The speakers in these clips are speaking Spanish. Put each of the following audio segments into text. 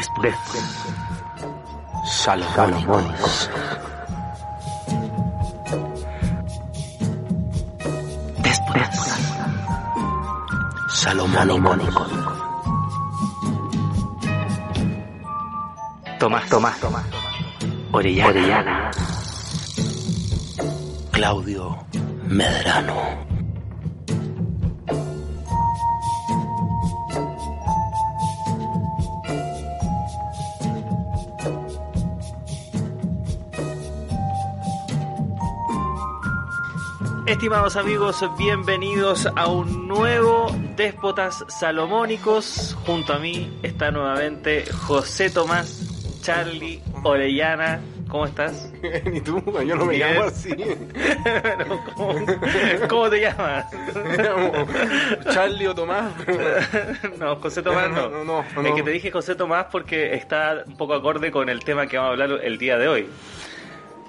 Después. Salomónicos. Después. Salomónicos. Tomás, Tomás, Tomás. Orellana. Orellana. Claudio Medrano. Estimados amigos, bienvenidos a un nuevo Déspotas Salomónicos. Junto a mí está nuevamente José Tomás, Charlie, Orellana. ¿Cómo estás? Ni tú, yo no me Bien. llamo así. ¿cómo, cómo te llamas? Charlie o Tomás. No, José Tomás no. No, no, no, Es que te dije José Tomás porque está un poco acorde con el tema que vamos a hablar el día de hoy.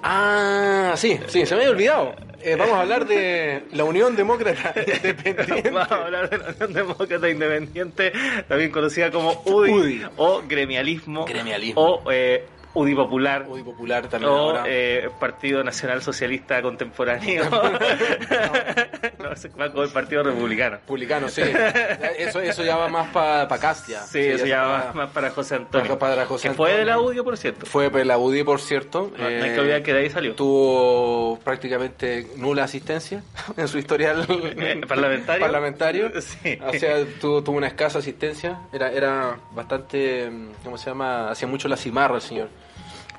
Ah, sí, sí, se me había olvidado. Eh, vamos a hablar de la Unión Demócrata Independiente. Vamos a hablar de la Unión Demócrata Independiente, también conocida como UDI, UDI. o gremialismo, Gremialismo. o eh, UDI Popular, Muy popular también o ahora. eh, Partido Nacional Socialista Contemporáneo. va con el Partido Republicano. Republicano, sí. Eso, eso ya va más para pa Castia. Sí, eso ya va va más para José Antonio. Para- para José que fue de Antonio. la UDI, por cierto. Fue por la UDI, por cierto. No, no hay Eh, que olvidar que de ahí salió. Tuvo prácticamente nula asistencia en su historial Eh, ¿parlamentario? parlamentario. Sí. O sea, tuvo, tuvo una escasa asistencia. Era, era bastante, ¿cómo se llama? Hacía mucho la cimarra el señor.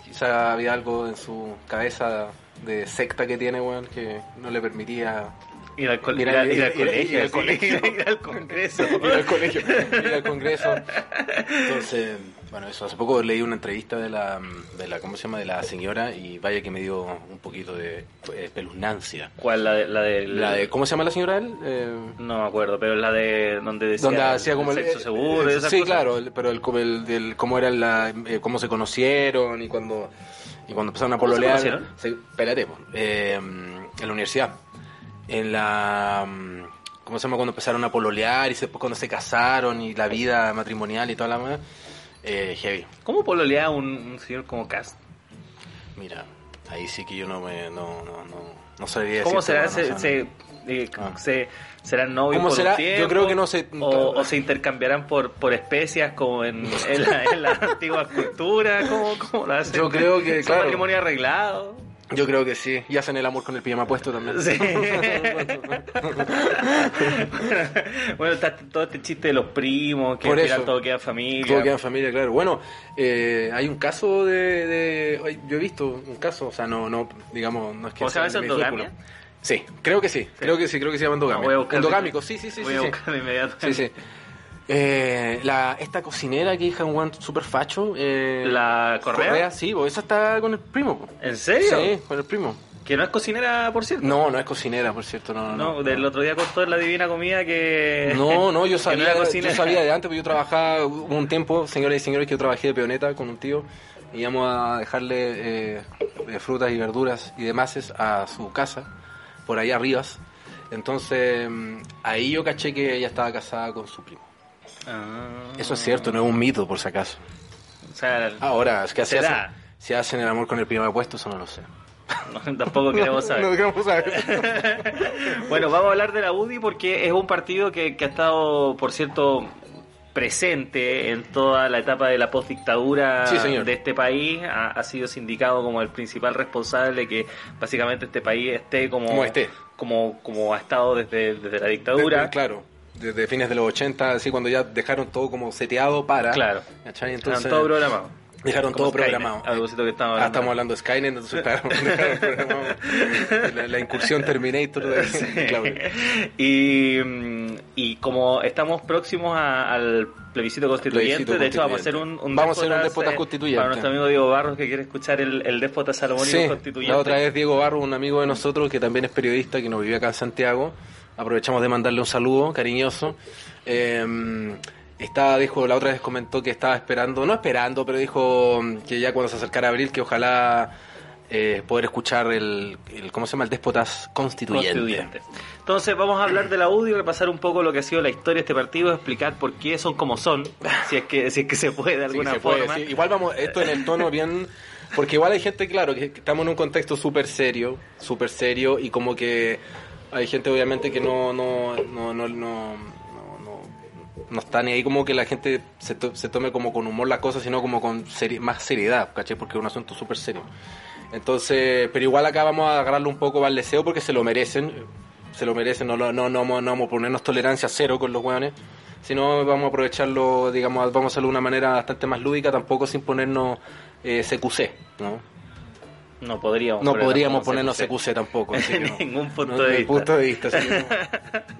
Quizá había algo en su cabeza de secta que tiene, weón, que no le permitía Ir al, colegio. ir al colegio. ir al congreso. ir al colegio, ir al congreso. Entonces, bueno, eso. Hace poco leí una entrevista de la, de la, ¿cómo se llama? De la señora y vaya que me dio un poquito de eh, espeluznancia. ¿Cuál? La de, la de, La de, ¿cómo se llama la señora él? Eh, No me acuerdo, pero la de donde decía, donde hacía como el el sexo eh, seguro eh, sí cosas. claro el- pero el, el, del- cómo era la eh, cómo se conocieron y cuando y cuando empezaron a ¿Cómo se pololear se- espérate eh, en la universidad en la mm, cómo se llama cuando empezaron a pololear y después cuando se casaron y la vida matrimonial y toda la más eh, heavy ¿Cómo pololea un, un señor como Cast? mira ahí sí que yo no me no no no, no sabría ¿Cómo será? Se, eh, Ah. se- ¿Serán novios ¿Cómo por será? un tiempo? Yo creo que no se- O, o se intercambiarán por, por especias como en, en la, en la antigua cultura. ¿Cómo, cómo lo hacen? Yo creo que, ¿Son claro. matrimonio arreglado? Yo creo que sí y hacen el amor con el pijama puesto también Sí. bueno, está todo este chiste de los primos, que Por al final eso. todo queda familia. Todo queda en familia, claro. Bueno, eh, hay un caso de, de- Yo he visto un caso, o sea, no, no digamos, no es que... ¿Cómo se llama sea de mi endogamia? Sí, creo que sí, creo que sí, creo que se llama No, endogamia. voy a buscar- Endogámico, sí, sí, sí. Voy sí, a sí. buscar inmediatamente. Sí, sí. Eh, la, esta cocinera que hija un super facho. Eh, ¿La Correa? sí, pues esa está con el primo. ¿En serio? Sí, con el primo. Que no es cocinera, por cierto. No, no es cocinera, por cierto, no, no. No, no. del otro día contó en la Divina Comida que... No, no, yo no sabía, era yo sabía de antes, porque yo trabajaba un tiempo, señores y señores, que yo trabajé de peoneta con un tío, y íbamos a dejarle eh, eh, frutas y verduras y demás a su casa, por ahí arriba. Entonces, mm, ahí yo caché que ella estaba casada con su primo. Ah. Eso es cierto, no es un mito, por si acaso. O sea, Ahora, es que si ¿Será? hacen, si hacen el amor con el primo puesto, eso no lo sé. no, tampoco queremos saber. No queremos saber. bueno, vamos a hablar de la UDI porque es un partido que, que ha estado, por cierto, presente en toda la etapa de la postdictadura Sí, de este país. Ha, ha sido sindicado como el principal responsable de que básicamente este país esté como, Como esté. como, como ha estado desde, desde la dictadura. Claro. Desde fines de los 80, así cuando ya dejaron todo como seteado para. Claro. ¿cachai? Entonces, todo programado. Dejaron Como todo Skynet, programado. algo que estamos Ah, hablando. estamos hablando de Skynet, entonces claro, dejaron programado la, la incursión Terminator de Sí. Claudio. y, mm, y como estamos próximos a- al plebiscito constituyente, Plebiscito de hecho vamos a hacer un, un Vamos a hacer un eh, constituyente. Para nuestro amigo Diego Barros que quiere escuchar el, el déspota salomónico Sí, constituyente. la otra vez Diego Barro, un amigo de nosotros que también es periodista, que nos vive acá en Santiago. Aprovechamos de mandarle un saludo cariñoso. Eh, estaba, dijo, la otra vez comentó que estaba esperando, no esperando, pero dijo que ya cuando se acercara abril, que ojalá eh, poder escuchar el, el, ¿cómo se llama? El Déspotas Constituyente. Constituyente. Entonces vamos a hablar de la UDI, repasar un poco lo que ha sido la historia de este partido, explicar por qué son como son, si es que, si es que se puede de Sí, alguna puede, forma. sí. Igual vamos, esto en el tono bien... Porque igual hay gente, claro, que que estamos en un contexto súper serio, súper serio, y como que hay gente obviamente que no, no, no, no, no, no, no- está ni ahí como que la gente se, se tome como con humor las cosas, sino como con seri- más seriedad, ¿caché? Porque es un asunto súper serio. Entonces, pero igual acá vamos a agarrarlo un poco al deseo porque se lo merecen, se lo merecen, no, no, no, no vamos a ponernos tolerancia cero con los hueones, sino vamos a aprovecharlo, digamos, vamos a hacerlo de una manera bastante más lúdica, tampoco sin ponernos eh, CQC, ¿no? No podríamos, No ponernos podríamos ponernos CQC. CQC tampoco. así que no. ningún punto No, de vista. punto de vista, así que no,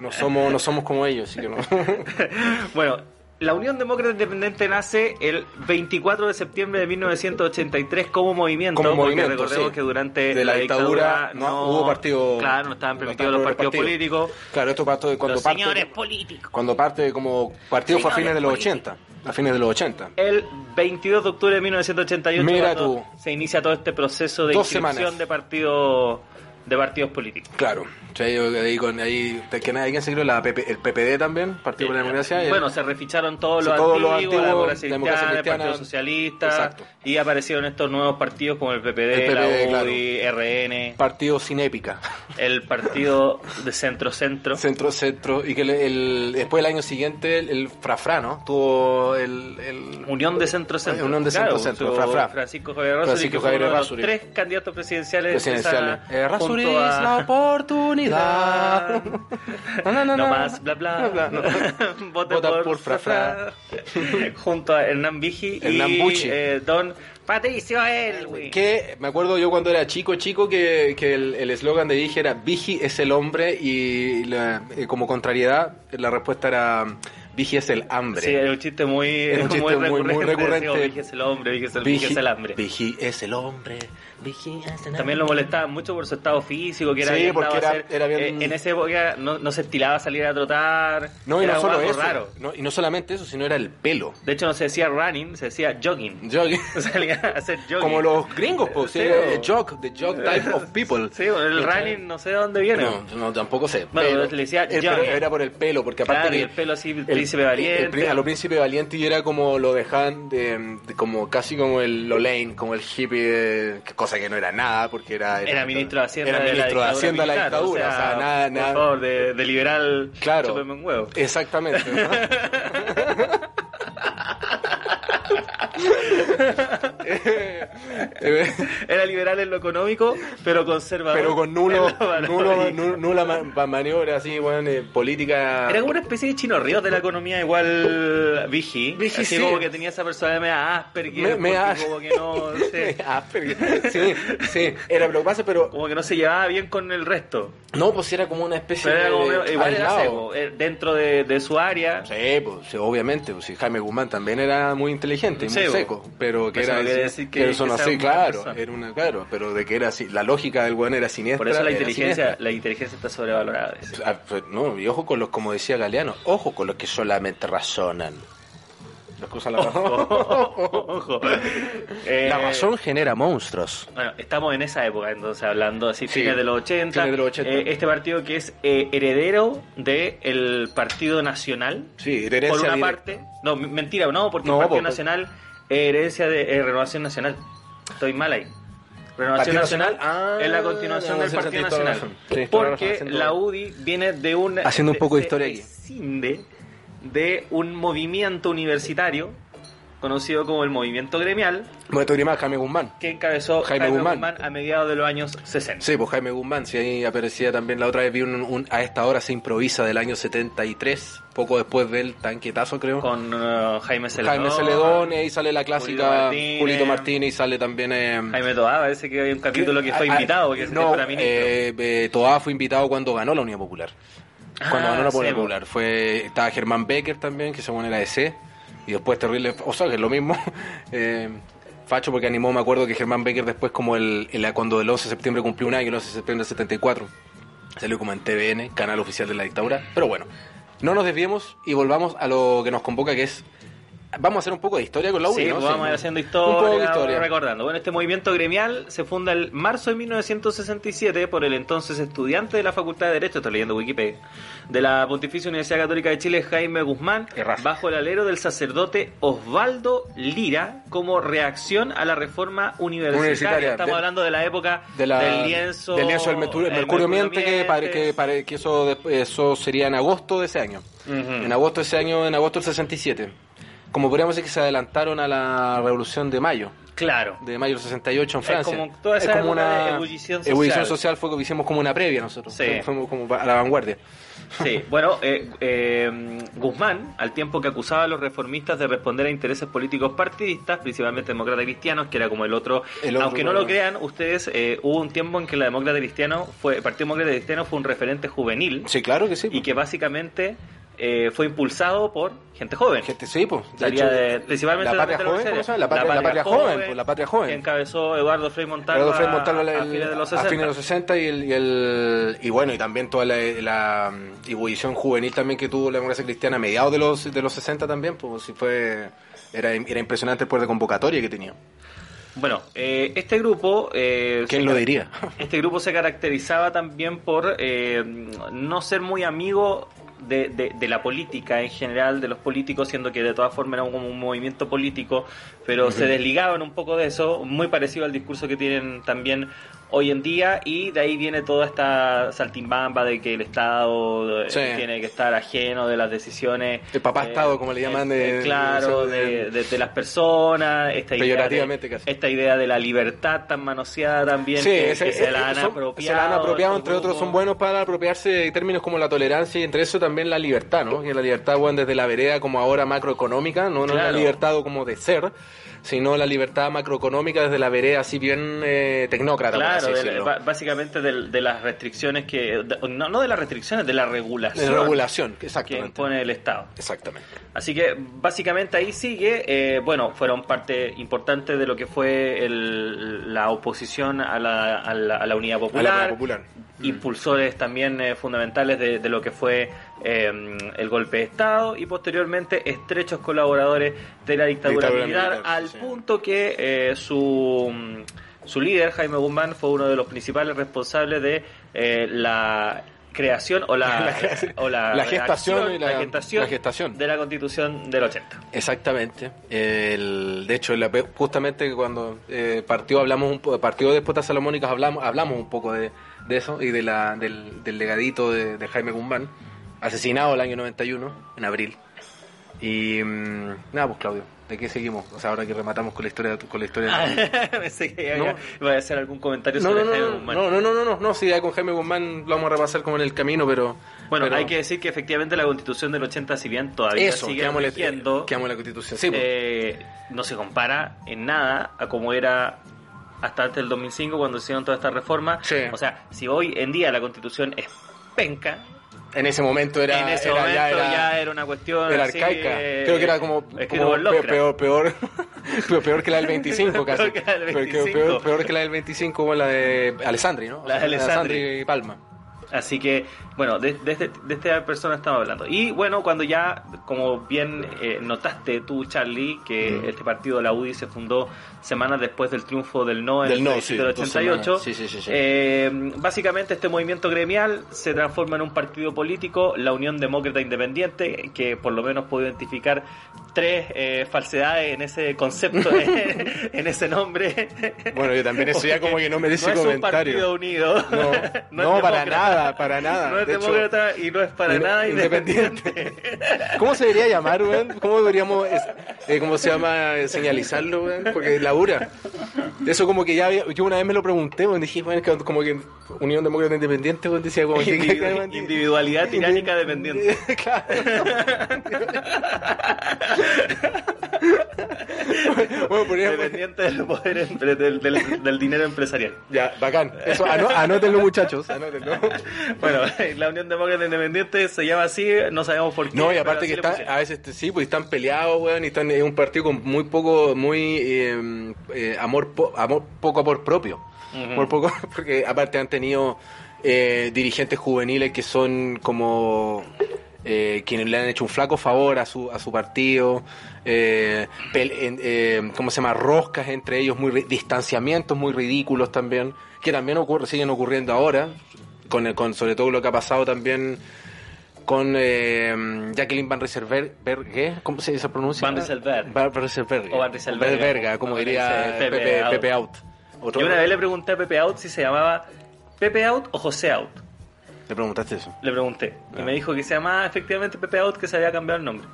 no somos, no somos como ellos, así que no. Bueno, la Unión Demócrata Independiente nace el 24 de septiembre de 1983 como movimiento, Como porque movimiento, recordemos sí. que durante De la dictadura no hubo partido- Claro, no estaban no permitidos estaban los partidos partidos. políticos. Claro, esto parte cuando los parte, señores políticos. cuando parte como partido fue a Señores fines de los políticos. 80, a fines de los 80. El 22 de octubre de 1988 Mira tú. se inicia todo este proceso de Dos inscripción semanas. de partidos de partidos políticos. Claro, yo ahí con ahí que nadie quien se creó la PP el PPD también, Partido por la Democracia. el- Bueno, se reficharon todos Sí, los todos los antiguos, la antiguos, democracia Democracia cristiana, el Partido Socialista, exacto. y aparecieron estos nuevos partidos como el PPD, El PPD, la UDI, RN, partido sin épica. el partido de centro-centro. Centro, centro, y que el, el- después el año siguiente el, Frafra, ¿no? Tuvo el, el- Unión de Centro-Centro. Unión de Claro, Centro-Centro, tuvo Fra, Fra. Francisco Javier Rásuri, Francisco Javier de los tres candidatos presidenciales. de esa- presidenciales. Eh, es a- la oportunidad. No, no, no, No más, bla bla. Bla, no. Vote Vota por, por Fra, Fra, Junto a Hernán Vigi y eh, Don Patricio Elwin. Que me acuerdo yo cuando era chico, chico, que que el eslogan de Vigi era Vigi es el hombre y la- eh, como contrariedad la respuesta era Vigi es el hambre. Sí, era un chiste muy, Era un chiste muy- muy recurrente. Decíamos, Vigi es el hombre, Vigi es el, Vigi es el hambre. Vigi es el hombre. Vigi es el hambre. También lo molestaban mucho por su estado físico, que era Sí, bien porque era- hacer- era bien- eh, en esa época no, no se estilaba salir a trotar. No, y era no solo eso. raro. no- y no solamente eso, sino era el pelo. De hecho, no se decía running, se decía jogging. Jogging. Salía a hacer jogging. Como los gringos, pues, Sí, sí, o- el jog, the jog type of people. Sí, bueno, el running no sé de dónde viene. No, no, tampoco sé. Bueno, le decía el- pero era por el pelo, porque aparte Claro, y que el pelo así, el- príncipe el valiente. pri- a lo príncipe valiente y era como lo dejaban de, de como casi como el Lolaine, como el hippie, de- que que no era nada, porque era Era ministro de Hacienda era de la ministro de dictadura Hacienda de la militar, dictadura, o sea, nada, por nada. favor, de, de liberal, Claro. chúpeme un huevo. Exactamente. ¿no? Eh, Era liberal en lo económico, pero conservador. pero con nulo, nulo, nu- nula ma- maniobra así, bueno, eh, política. Era como una especie de chino ríos de la economía, igual Vigi. Vigi, así sí. como que tenía esa personalidad media Asperger, Me- me as- como que no, no sé, Asperger. sí, sí, era lo que pasa, pero como que no se llevaba bien con el resto. no, pues era como una especie Pero era como de medio- igual era aislado. seco, eh, dentro de, de su área. Sí, pues, obviamente, pues, Jaime Guzmán también era muy inteligente muy bo. seco, pero que era no decir que- pero eso que claro, era una, claro, pero de que era así, la lógica del buen era siniestra. Por eso la inteligencia, la inteligencia está sobrevalorada. pues, no, y ojo con los, como decía Galeano, ojo con los que solamente razonan. Las cosas la Ojo. Eh, La razón genera monstruos. Bueno, estamos en esa época, entonces hablando así, Sí, fines de los 80. fines de los 80. eh, este partido que es eh, heredero del Partido Nacional. Sí, herencia por una directa. parte. No, mentira, no, porque No, el Partido po- Nacional es herencia de eh, Renovación Nacional. Estoy mal ahí. Renovación Nacional, ah, es la continuación no, del Partido Nacional. Porque la UDI viene de un. Haciendo un poco de historia aquí. de un movimiento universitario conocido como el movimiento gremial, Movimiento gremial Jaime Guzmán. que encabezó Jaime Jaime, Guzmán. Guzmán. a mediados de los años 60. Sí, pues Jaime Guzmán, si ahí aparecía también la otra vez vi un, un- a esta hora se improvisa del año 73, poco después del tanquetazo creo. Con uh, Jaime Celedón. Jaime Celedón, y ahí sale la clásica. Julito Martínez y sale también... eh, Jaime Toá, parece que hay un capítulo que fue invitado, que no, fuera ministro. eh, eh, Toá fue invitado cuando ganó la Unidad Popular. Cuando Ah, ganó la sí, Unidad po. Popular. Fue, estaba Germán Becker también, que según era de C. Y después terrible, o sea, que es lo mismo. eh, Facho porque animó, me acuerdo que Germán Becker después como el, el- cuando el 11 de septiembre cumplió un año, el 11 de septiembre del 74, salió como en TVN, canal oficial de la dictadura. Pero bueno, no nos desviemos y volvamos a lo que nos convoca, que es... Vamos a hacer un poco de historia con la UNI, Sí, ¿no? pues vamos a ir haciendo Un historia, poco de historia. recordando. Bueno, este movimiento gremial se funda el marzo de 1967 por el entonces estudiante de la Facultad de Derecho, estoy leyendo Wikipedia, de la Pontificia Universidad Católica de Chile, Jaime Guzmán, bajo el alero del sacerdote Osvaldo Lira, como reacción a la reforma universitaria. Universitaria. Estamos De- hablando de la época de la- del lienzo, del lienzo del Mercurio, el Mercurio Miente, que, pare- que, pare- que eso, eso sería en agosto de ese año. En agosto de ese año, en agosto del 67. Como podríamos decir que se adelantaron a la revolución de mayo, Claro. de mayo del 68 en Es Francia. como toda esa de ebullición social. ebullición social fue que hicimos como una previa nosotros. Sí. Fuimos como a la vanguardia. Sí, bueno, eh, eh, Guzmán, al tiempo que acusaba a los reformistas de responder a intereses políticos partidistas, principalmente demócratas cristianos, que era como el otro, El otro, aunque no lo crean, ustedes, eh, hubo un tiempo en que la demócrata cristiano fue, el Partido Demócrata Cristiano fue un referente juvenil Sí, claro que sí. y que básicamente eh, fue impulsado por gente joven. Gente, sí, pues. De Salía hecho, de- principalmente la patria joven, ¿cómo se llama? La patria, la patria joven, pues, la patria joven. que encabezó Eduardo Frei Montalva, Eduardo Frei Montalva a, el- fines de los a 60. fines de los 60 y, el, y, el- y bueno, y también toda la, la mm, ebullición juvenil también que tuvo la democracia cristiana a mediados de los, de los 60 también, pues sí fue, era, era impresionante el poder de convocatoria que tenía. Bueno, eh, este grupo... eh, ¿Quién lo diría? Este grupo se caracterizaba también por eh, no ser muy amigo de, de- de la política en general, de los políticos, siendo que de todas formas era como un movimiento político, pero se desligaban un poco de eso, muy parecido al discurso que tienen también hoy en día, y de ahí viene toda esta saltimbamba de que el Estado eh, Sí. tiene que estar ajeno de las decisiones. El papá Estado, como le llaman de- claro, de- de, de- de las personas, esta idea, de, casi. esta idea de la libertad tan manoseada también, Sí, que, ese- que se la han son- apropiado. se la han apropiado, entre otros, son buenos para apropiarse de términos como la tolerancia y entre eso también la libertad, ¿no? Que la libertad, bueno, desde la vereda como ahora macroeconómica, no, no la libertad como de ser, sino la libertad macroeconómica desde la vereda así bien eh, tecnócrata, por Claro, así de- básicamente de, de las restricciones que. de- no, no de las restricciones, de la regulación. De regulación, que exactamente. impone el Estado. Exactamente. Así que básicamente ahí sigue, eh, bueno, fueron parte importante de lo que fue el- la oposición a la, a la, a la Unidad Popular, impulsores también eh, fundamentales de, de lo que fue eh, el golpe de Estado y posteriormente estrechos colaboradores de la dictadura, Dictadura militar, militar, al sí. punto que eh, su, su líder, Jaime Guzmán, fue uno de los principales responsables de eh, la creación o la, o la, La gestación redacción, y la- gestación la gestación. de la constitución del 80. Exactamente. El, de hecho, justamente cuando eh, partió hablamos un po- partió de Despotas Salomónicas hablamos hablamos un poco de, de eso y de la, del, del legadito de, de Jaime Guzmán, asesinado el año 91 en abril. Y mm, nada, pues Claudio, ¿de qué seguimos? O sea, ahora que rematamos con la historia con la historia. Pensé que No. a hacer algún comentario No, sobre no, Jaime no, Guzmán. no, no, no, no, no, no, sí, ya con Jaime Guzmán lo vamos a repasar como en el camino, pero... Bueno, pero- hay que decir que efectivamente la constitución del 80, si bien todavía Eso, sigue quedamos rigiendo, en la constitución. Sí, pues. eh, no se compara en nada a como era hasta antes del 2005 cuando hicieron todas estas reformas. Sí. O sea, si hoy en día la constitución es penca, en ese momento era, en ese era- momento ya ya era, era, una cuestión era así, arcaica. Creo que era como, como peor, peor, peor, peor, que la del 25 casi. Peor que la del Peor que- 25. Peor, peor que la del 25 o la de Alessandri, ¿no? La de Alessandri. y Palma. Así que, bueno, de, de este- de esta persona estamos hablando. Y bueno, cuando ya, como bien eh, notaste tú, Charlie, que Mm. este partido, la UDI, se fundó semanas después del triunfo del no en Del el no, plebiscito sí, del dos 88. semanas. Sí, sí, sí, sí. eh, básicamente este movimiento gremial se transforma en un partido político, la Unión Demócrata Independiente, que por lo menos puedo identificar tres eh, falsedades en ese concepto, en ese nombre. Bueno, yo también eso ya como que no merece no es un partido unido. No, para nada, para nada. No es De hecho, demócrata y no es para nada independiente. ¿Cómo se debería llamar, weón? ¿Cómo deberíamos, eh, cómo se llama, eh, señalizarlo, weón? Porque labura. Eso como que ya había- yo una vez me lo pregunté, weón, dije, bueno, como que Unión Demócrata Independiente, weón, decía como que... Individu- individualidad tiránica dependiente. Claro. Bueno, Dependiente del poder empre- del, del- del dinero empresarial. Ya, bacán. Eso, anó- anótenlo, muchachos, anótenlo. Bueno, la Unión Demócrata Independiente se llama así, no sabemos por qué. No, y pero aparte así que le está, pusieron. a veces sí, pues están peleados, weón, y están en un partido con muy poco, muy eh, eh, amor, po- amor, poco amor propio. Ujú. Por poco, porque aparte han tenido eh, dirigentes juveniles que son como eh, quienes le han hecho un flaco favor a su, a su partido, eh, en- eh, ¿cómo se llama? Roscas entre ellos, muy distanciamientos muy ridículos también, que también ocurre, siguen ocurriendo ahora, con, el- con sobre todo lo que ha pasado también con eh, Jacqueline Van Rieselberg, ¿cómo se, se pronuncia? Van Rieselberg. Van Rieselberg. O Van Rieselberg. Verga, como diría Pepe Pepe, Out. Pepe Out. Yo una vez le pregunté a Pepe Out si se llamaba Pepe Out o José Out. Le preguntaste eso. Le pregunté. Y Ah. me dijo que se llamaba efectivamente Pepe Out, que se había cambiado el nombre.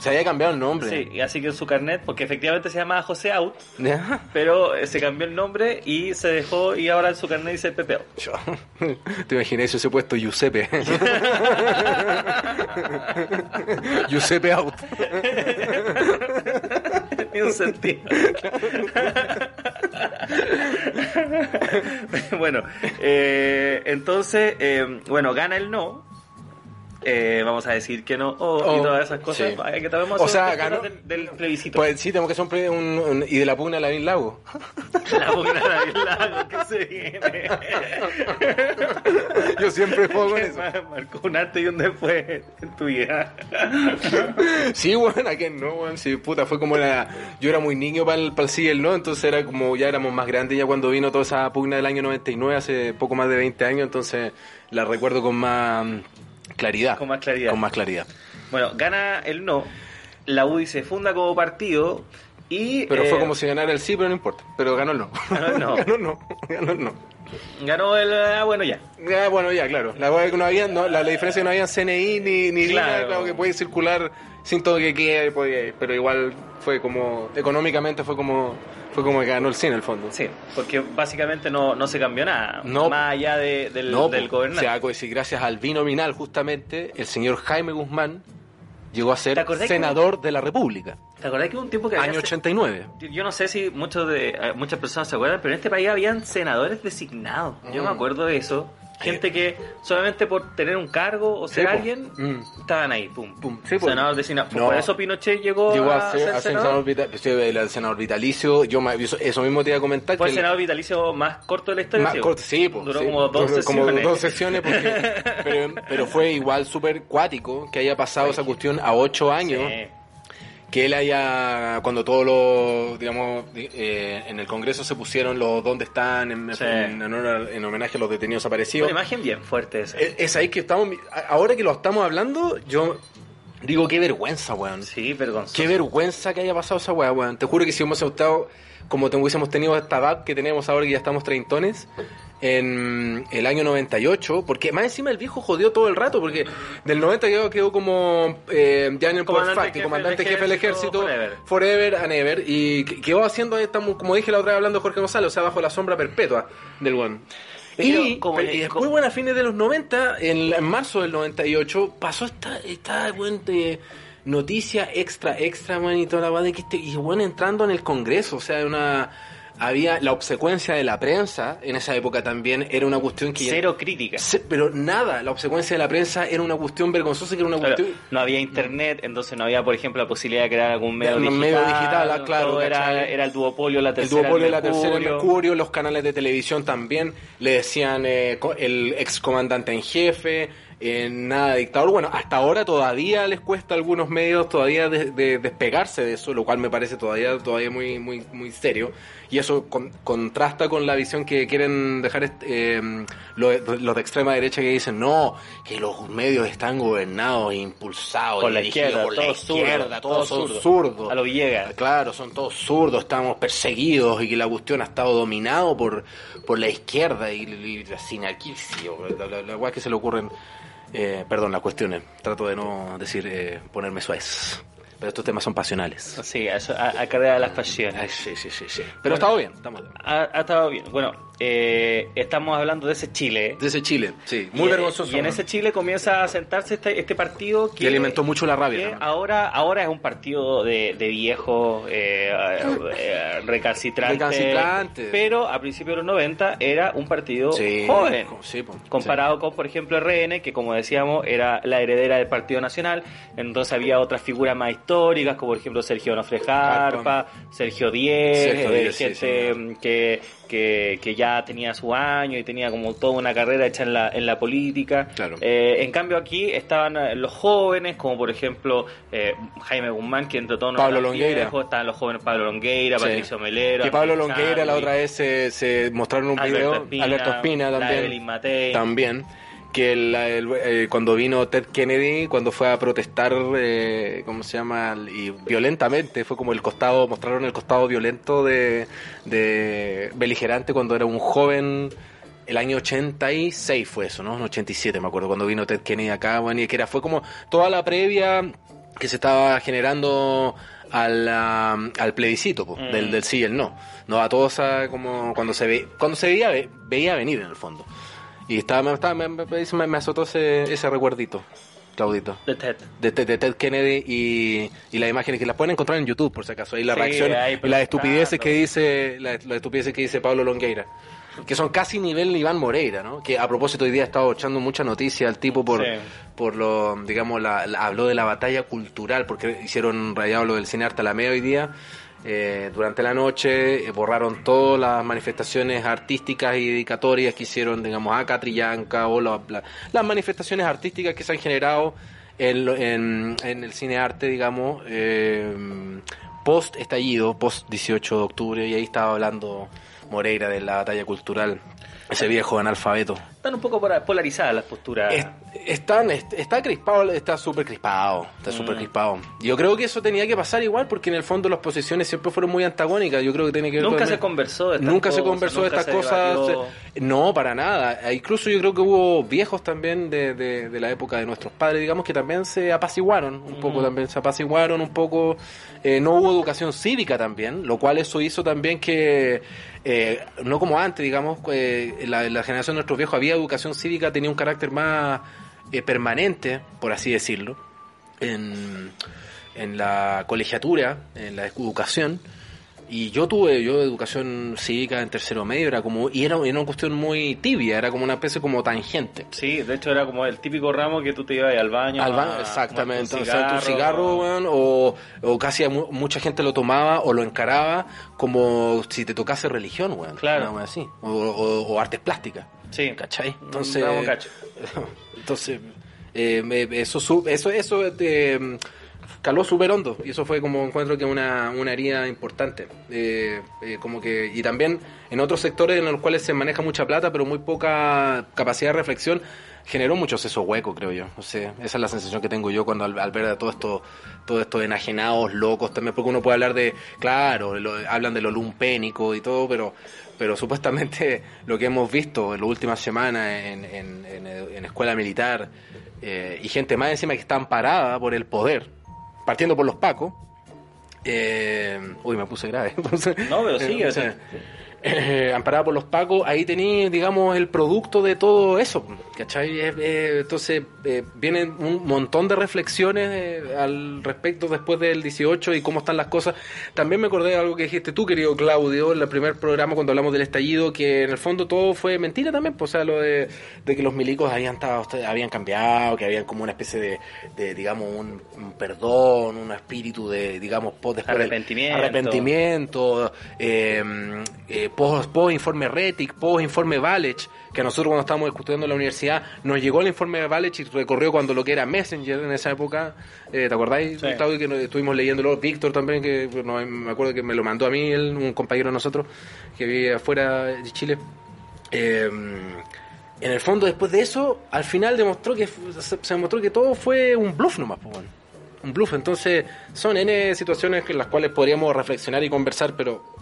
Se había cambiado el nombre. Sí, y así que en su carnet, porque efectivamente se llamaba José Out, ¿Ya? pero eh, se cambió el nombre y se dejó, y ahora en su carnet dice Pepe Out. Yo, te imaginé si hubiese puesto Giuseppe. Giuseppe Out. Un sentido. bueno, eh, entonces, eh, bueno, gana el no. Eh, vamos a decir que no oh, y Oh, todas esas cosas. sí. Hay que O sea, ganó- del, del plebiscito. Pues sí, tenemos que hacer un, pre- un- un- y de la pugna a la Lavín Lago. La pugna del lago que se viene. Yo siempre juego con eso. Mar- Marcó un antes y un después en tu vida. Sí, weón, ¿a quién no, weón? Sí, puta, fue como la... Yo era muy niño para el, para el sí el no, entonces era como ya éramos más grandes ya cuando vino toda esa pugna del año 99, hace poco más de 20 años, entonces la recuerdo con más claridad. Con más claridad. Con más claridad. Bueno, gana el no. La UDI se funda como partido y. Pero eh, fue como si ganara el sí, pero no importa. Pero ganó el no. Ganó el no. ganó el no. Ganó el no. Ganó el. Ah, bueno, ya. Ya, bueno, ya, claro. La, no había, no, la, la diferencia es que no había CNI ni, ni Claro. nada, claro que puede circular sin todo que quede, puede- pero igual fue como, económicamente fue como, fue como que ganó el sí en el fondo. Sí, porque básicamente no, no se cambió nada. No. Más allá de- del, No, del gobernante. O sea, si gracias al binominal, justamente, el señor Jaime Guzmán llegó a ¿Te ser que- senador de la República, ¿Te acordás que hubo un tiempo que había año se- 89. Yo no sé si muchos de, eh, muchas personas se acuerdan, pero en este país habían senadores designados. Yo me Mm. acuerdo de eso. Gente que solamente por tener un cargo o ser Sí, alguien, Mm. estaban ahí, pum. Pum. Sí. No. Por eso Pinochet llegó, Llegó a, a ser, ser a ser senador. vital- senador vitalicio. Yo, eso, mismo te iba a comentar. Fue el senador vitalicio más corto de la historia. Más corto, sí, po, Duró sí. como dos Duró sesiones. Como dos sesiones, porque, pero, pero fue igual súper cuático que haya pasado esa cuestión a ocho años. Que él haya, cuando todos los, digamos, di- eh, en el Congreso se pusieron los dónde están, en, Sí. en honor a- en homenaje a los detenidos Una desaparecidos. imagen bien fuerte esa. Es, es ahí que estamos, ahora que lo estamos hablando, yo digo, qué vergüenza, weón. Sí, vergonzoso. Qué vergüenza que haya pasado esa weá, weón. Te juro que si hubiésemos estado como te hubiésemos tenido esta edad que tenemos ahora que ya estamos treintones, en el año 98, porque más encima el viejo jodió todo el rato, porque del 90 quedó, quedó como eh, ya en el poder Comandante comandante del jefe del ejército, forever. forever and ever, y que- quedó haciendo, esta, como dije la otra vez hablando de Jorge González, o sea, bajo la sombra perpetua del one. Pero Y, como y después, como- bueno, a fines de los 90, en, en marzo del 98, pasó esta, esta bueno, de noticia extra, extra, man, y toda la de que este, y bueno, entrando en el Congreso, o sea, una, había la obsecuencia de la prensa, en esa época también, era una cuestión que... Cero crítica. Se- pero nada, la obsecuencia de la prensa era una cuestión vergonzosa, que era una Claro, cuestión... no había internet, entonces no había, por ejemplo, la posibilidad de crear algún medio digital. medio digital, claro, era, era el duopolio, la El tercera. duopolio de la tercera Mercurio. Mercurio, los canales de televisión también le decían eh, el excomandante en jefe, eh, nada de dictador. Bueno, hasta ahora todavía les cuesta a algunos medios todavía de, de despegarse de eso, lo cual me parece todavía todavía muy muy muy serio. Y eso con- contrasta con la visión que quieren dejar eh, los, los de extrema derecha que dicen no, que los medios están gobernados e impulsados Por la izquierda, por la izquierda, todos son zurdos. A lo Villegas. Claro, son todos zurdos, estamos perseguidos y que la cuestión ha estado dominado por, por la izquierda y, y la sinarquía, la, la, la weá que se le ocurren, eh, perdón, las cuestiones, trato de no decir, eh, ponerme suez, pero estos temas son pasionales. Sí, a, a, a carrera de las pasiones. Sí, sí, sí, sí. Pero ha estado bien, estamos bien. Ha, ha estado bien. Bueno, eh, estamos hablando de ese Chile. Desde Chile, sí, muy Y- vergonzoso. Y en ¿no? ese Chile comienza a sentarse este, este partido que, Que alimentó mucho la rabia, ahora, ahora es un partido de, de viejos eh, eh, recalcitrantes. Recalcitrantes. Pero a principios de los 90 era un partido Sí, joven. sí, po, Comparado con, por ejemplo, RN, que como decíamos era la heredera del Partido Nacional. Entonces había otras figuras más históricas, como por ejemplo Sergio Onofre Jarpa, Sergio Díez, Sergio eh, sí, gente que, que, que ya tenía su año y tenía como toda una carrera hecha en la, en la política. Claro. Eh, en cambio aquí estaban eh, los jóvenes, como por ejemplo eh, Jaime Guzmán, que entre todos no Pablo Longueira. viejo, estaban los jóvenes Pablo Longueira, Sí. Patricio Melero. Que Pablo Longueira la otra vez se, se mostraron un Alberto video, Espina, Alberto Espina también. Evelyn Matei. También. Que el- el- eh, cuando vino Ted Kennedy, cuando fue a protestar, eh, ¿cómo se llama? Y violentamente, fue como el costado, mostraron el costado violento de, de beligerante cuando era un joven. El año 86 fue eso, ¿no? 87 me acuerdo, cuando vino Ted Kennedy acá, bueno, y que era, fue como toda la previa que se estaba generando al, ah, al plebiscito, po, Mm. del, del sí y el no. No a todos a como cuando se ve, cuando se veía, ve- veía venir en el fondo. Y estaba, me, estaba- me, me, me- azotó ese, ese recuerdito, Claudito. De Ted. De, Ted- de Ted Kennedy y, y las imágenes que las pueden encontrar en YouTube por si acaso ahí la Sí, reacción y las estupideces que dice la- las estupideces que dice Pablo Longueira que son casi nivel Iván Moreira no que a propósito hoy día ha estado echando mucha noticia al tipo por Sí. por lo digamos la, la- habló de la batalla cultural porque hicieron rayado lo del cine Arte Alameda hoy día eh, durante la noche eh, borraron todas las manifestaciones artísticas y dedicatorias que hicieron, digamos, a Catrillanca o la- la- las manifestaciones artísticas que se han generado en, en, en el cine arte, digamos, eh, post estallido, post 18 de octubre, y ahí estaba hablando Moreira de la batalla cultural, ese viejo analfabeto. Están un poco pola- polarizadas las posturas. Es- están, est- está crispado, está súper crispado, está súper Mm. crispado. Yo creo que eso tenía que pasar igual porque en el fondo las posiciones siempre fueron muy antagónicas. Yo creo que tiene que ver Nunca con- se conversó de estas Nunca se conversó de estas cosas. debatió. No, para nada. E Incluso yo creo que hubo viejos también de, de- de la época de nuestros padres, digamos, que también se apaciguaron un poco, Mm. también se apaciguaron un poco. Eh, no hubo educación cívica también, lo cual eso hizo también que, eh, no como antes, digamos, eh, la, la generación de nuestros viejos había educación cívica, tenía un carácter más eh, permanente, por así decirlo, en, en la colegiatura, en la educación. Y yo tuve yo educación cívica en tercero medio, era como, y era, era una cuestión muy tibia, era como una especie como tangente. Sí, de hecho era como el típico ramo que tú te ibas al baño. Al ba- a- exactamente, o sea, tu cigarro, o, o casi mu- mucha gente lo tomaba o lo encaraba como si te tocase religión, weón. Claro. así, o, o- o artes plásticas, Sí. ¿cachai? Entonces, entonces eh, eso, eso, eso eh, caló súper hondo y eso fue como encuentro que una, una herida importante. Eh, eh, como que, y también en otros sectores en los cuales se maneja mucha plata pero muy poca capacidad de reflexión, generó mucho seso hueco, creo yo. No sé, esa es la sensación que tengo yo cuando al, ver a todo esto, todos estos enajenados, locos, también porque uno puede hablar de, claro, lo- hablan de lo lumpénico y todo, pero pero supuestamente lo que hemos visto en las últimas semanas en, en, en- en escuela militar eh, y gente más encima que está amparada por el poder, partiendo por los pacos. eh, uy, me puse grave. No, pero sigue, Eh, o sea, eh, amparada por los pacos, ahí tenéis, digamos, el producto de todo eso, ¿cachai? Eh, entonces, eh, vienen un montón de reflexiones eh, al respecto después del 18 y cómo están las cosas. También me acordé de algo que dijiste tú, querido Claudio, en el primer programa cuando hablamos del estallido, que en el fondo todo fue mentira también, pues, o sea, lo de, de que los milicos habían, estado, habían cambiado, que habían como una especie de, de, digamos, un, un perdón, un espíritu de, digamos, después del- Arrepentimiento. arrepentimiento, eh, eh, post, post informe Retic, post informe Valech, que nosotros cuando estábamos discutiendo en la universidad. Nos llegó el informe de Valech y recorrió cuando lo que era Messenger en esa época. Eh, ¿Te acordáis, Sí. Que estuvimos leyéndolo? Víctor también, que no, me acuerdo que me lo mandó a mí, él, un compañero de nosotros, que vive afuera de Chile. Eh, en el fondo, después de eso, al final demostró que se, se demostró que todo fue un bluff nomás, pues, bueno. un bluff. Entonces, son N situaciones en las cuales podríamos reflexionar y conversar, pero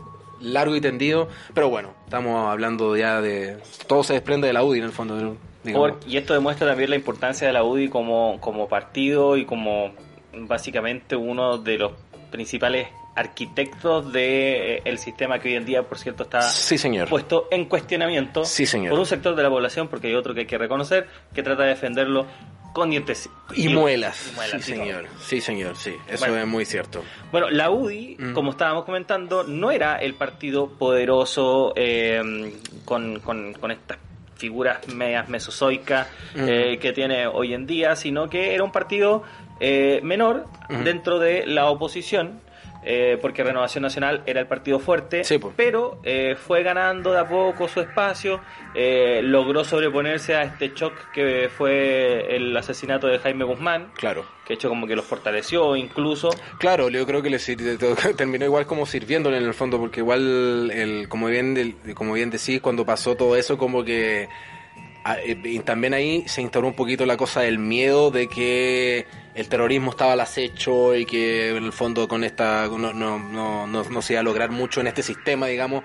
largo y tendido. Pero bueno, estamos hablando ya de. Todo se desprende de la UDI en el fondo. digamos. Y esto demuestra también la importancia de la UDI como, como partido y como básicamente uno de los principales arquitectos del el sistema que hoy en día, por cierto, está Sí, señor. puesto en cuestionamiento Sí, señor. por un sector de la población, porque hay otro que hay que reconocer, que trata de defenderlo con dientes Y muelas. y muelas, sí, y todo. señor. Sí, señor, sí. Eso Bueno. es muy cierto. Bueno, la UDI, Mm. como estábamos comentando, no era el partido poderoso eh, con, con- con estas figuras medias mesozoicas Mm. eh, que tiene hoy en día, sino que era un partido eh, menor Mm. dentro de la oposición. Eh, porque Renovación Nacional era el partido fuerte, Sí, po. pero eh, fue ganando de a poco su espacio, eh, logró sobreponerse a este shock que fue el asesinato de Jaime Guzmán, Claro. que de hecho como que los fortaleció incluso, Claro, yo creo que le terminó igual como sirviéndole en el fondo, porque igual, el, como bien del- como bien decís, cuando pasó todo eso, como que ah, y también ahí se instauró un poquito la cosa del miedo de que el terrorismo estaba al acecho y que en el fondo con esta no, no, no, no, se iba a lograr mucho en este sistema, digamos,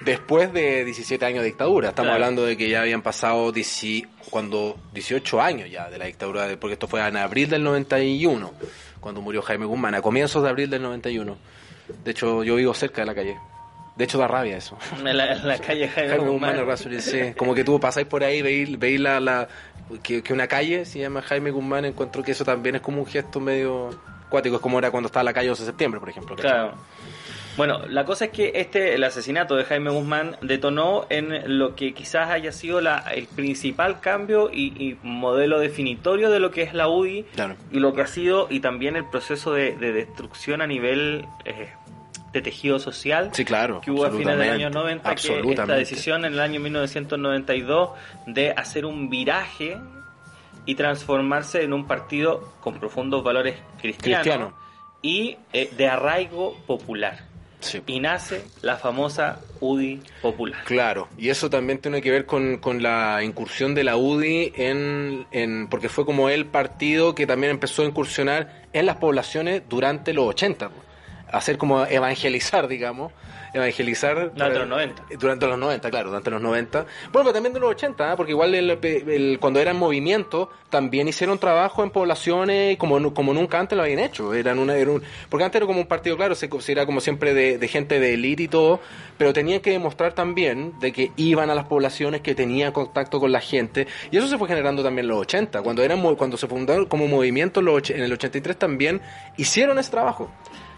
después de 17 años de dictadura. Estamos Claro. hablando de que ya habían pasado 10 cuando 18 años ya de la dictadura, porque esto fue en abril del 91, cuando murió Jaime Guzmán, a comienzos de abril del 91. De hecho, yo vivo cerca de la calle. De hecho, da rabia eso. la, calle Jaime, Jaime Guzmán. Guzmán sí. Como que tú pasáis por ahí, veis, veis la, la que, que una calle se llama Jaime Guzmán, encuentro que eso también es como un gesto medio cuático, es como era cuando estaba la calle 11 de septiembre, por ejemplo. Claro. Bueno, la cosa es que este, el asesinato de Jaime Guzmán detonó en lo que quizás haya sido la, el principal cambio y, y modelo definitorio de lo que es la UDI Claro. y lo que ha sido y también el proceso de, de destrucción a nivel eh, de tejido social Sí, claro. que hubo a fines del año absolutamente, 90, que esta decisión en el año 1992 de hacer un viraje y transformarse en un partido con profundos valores cristianos Cristiano. y eh, de arraigo popular. Sí. Y nace la famosa UDI popular. Claro, y eso también tiene que ver con, con la incursión de la UDI en, en. porque fue como el partido que también empezó a incursionar en las poblaciones durante los 80. Hacer como evangelizar, digamos. Evangelizar. Durante los 90. Durante los 90, claro, durante los 90. Bueno, pero también de los 80, ¿eh? porque igual el- el- cuando eran movimiento, también hicieron trabajo en poblaciones como, como nunca antes lo habían hecho. Eran una, era un- porque antes era como un partido, claro, se considera como siempre de, de gente de élite y todo, pero tenían que demostrar también de que iban a las poblaciones, que tenían contacto con la gente. Y eso se fue generando también en los 80. Cuando, eran, cuando se fundaron como movimiento en el 83 también hicieron ese trabajo.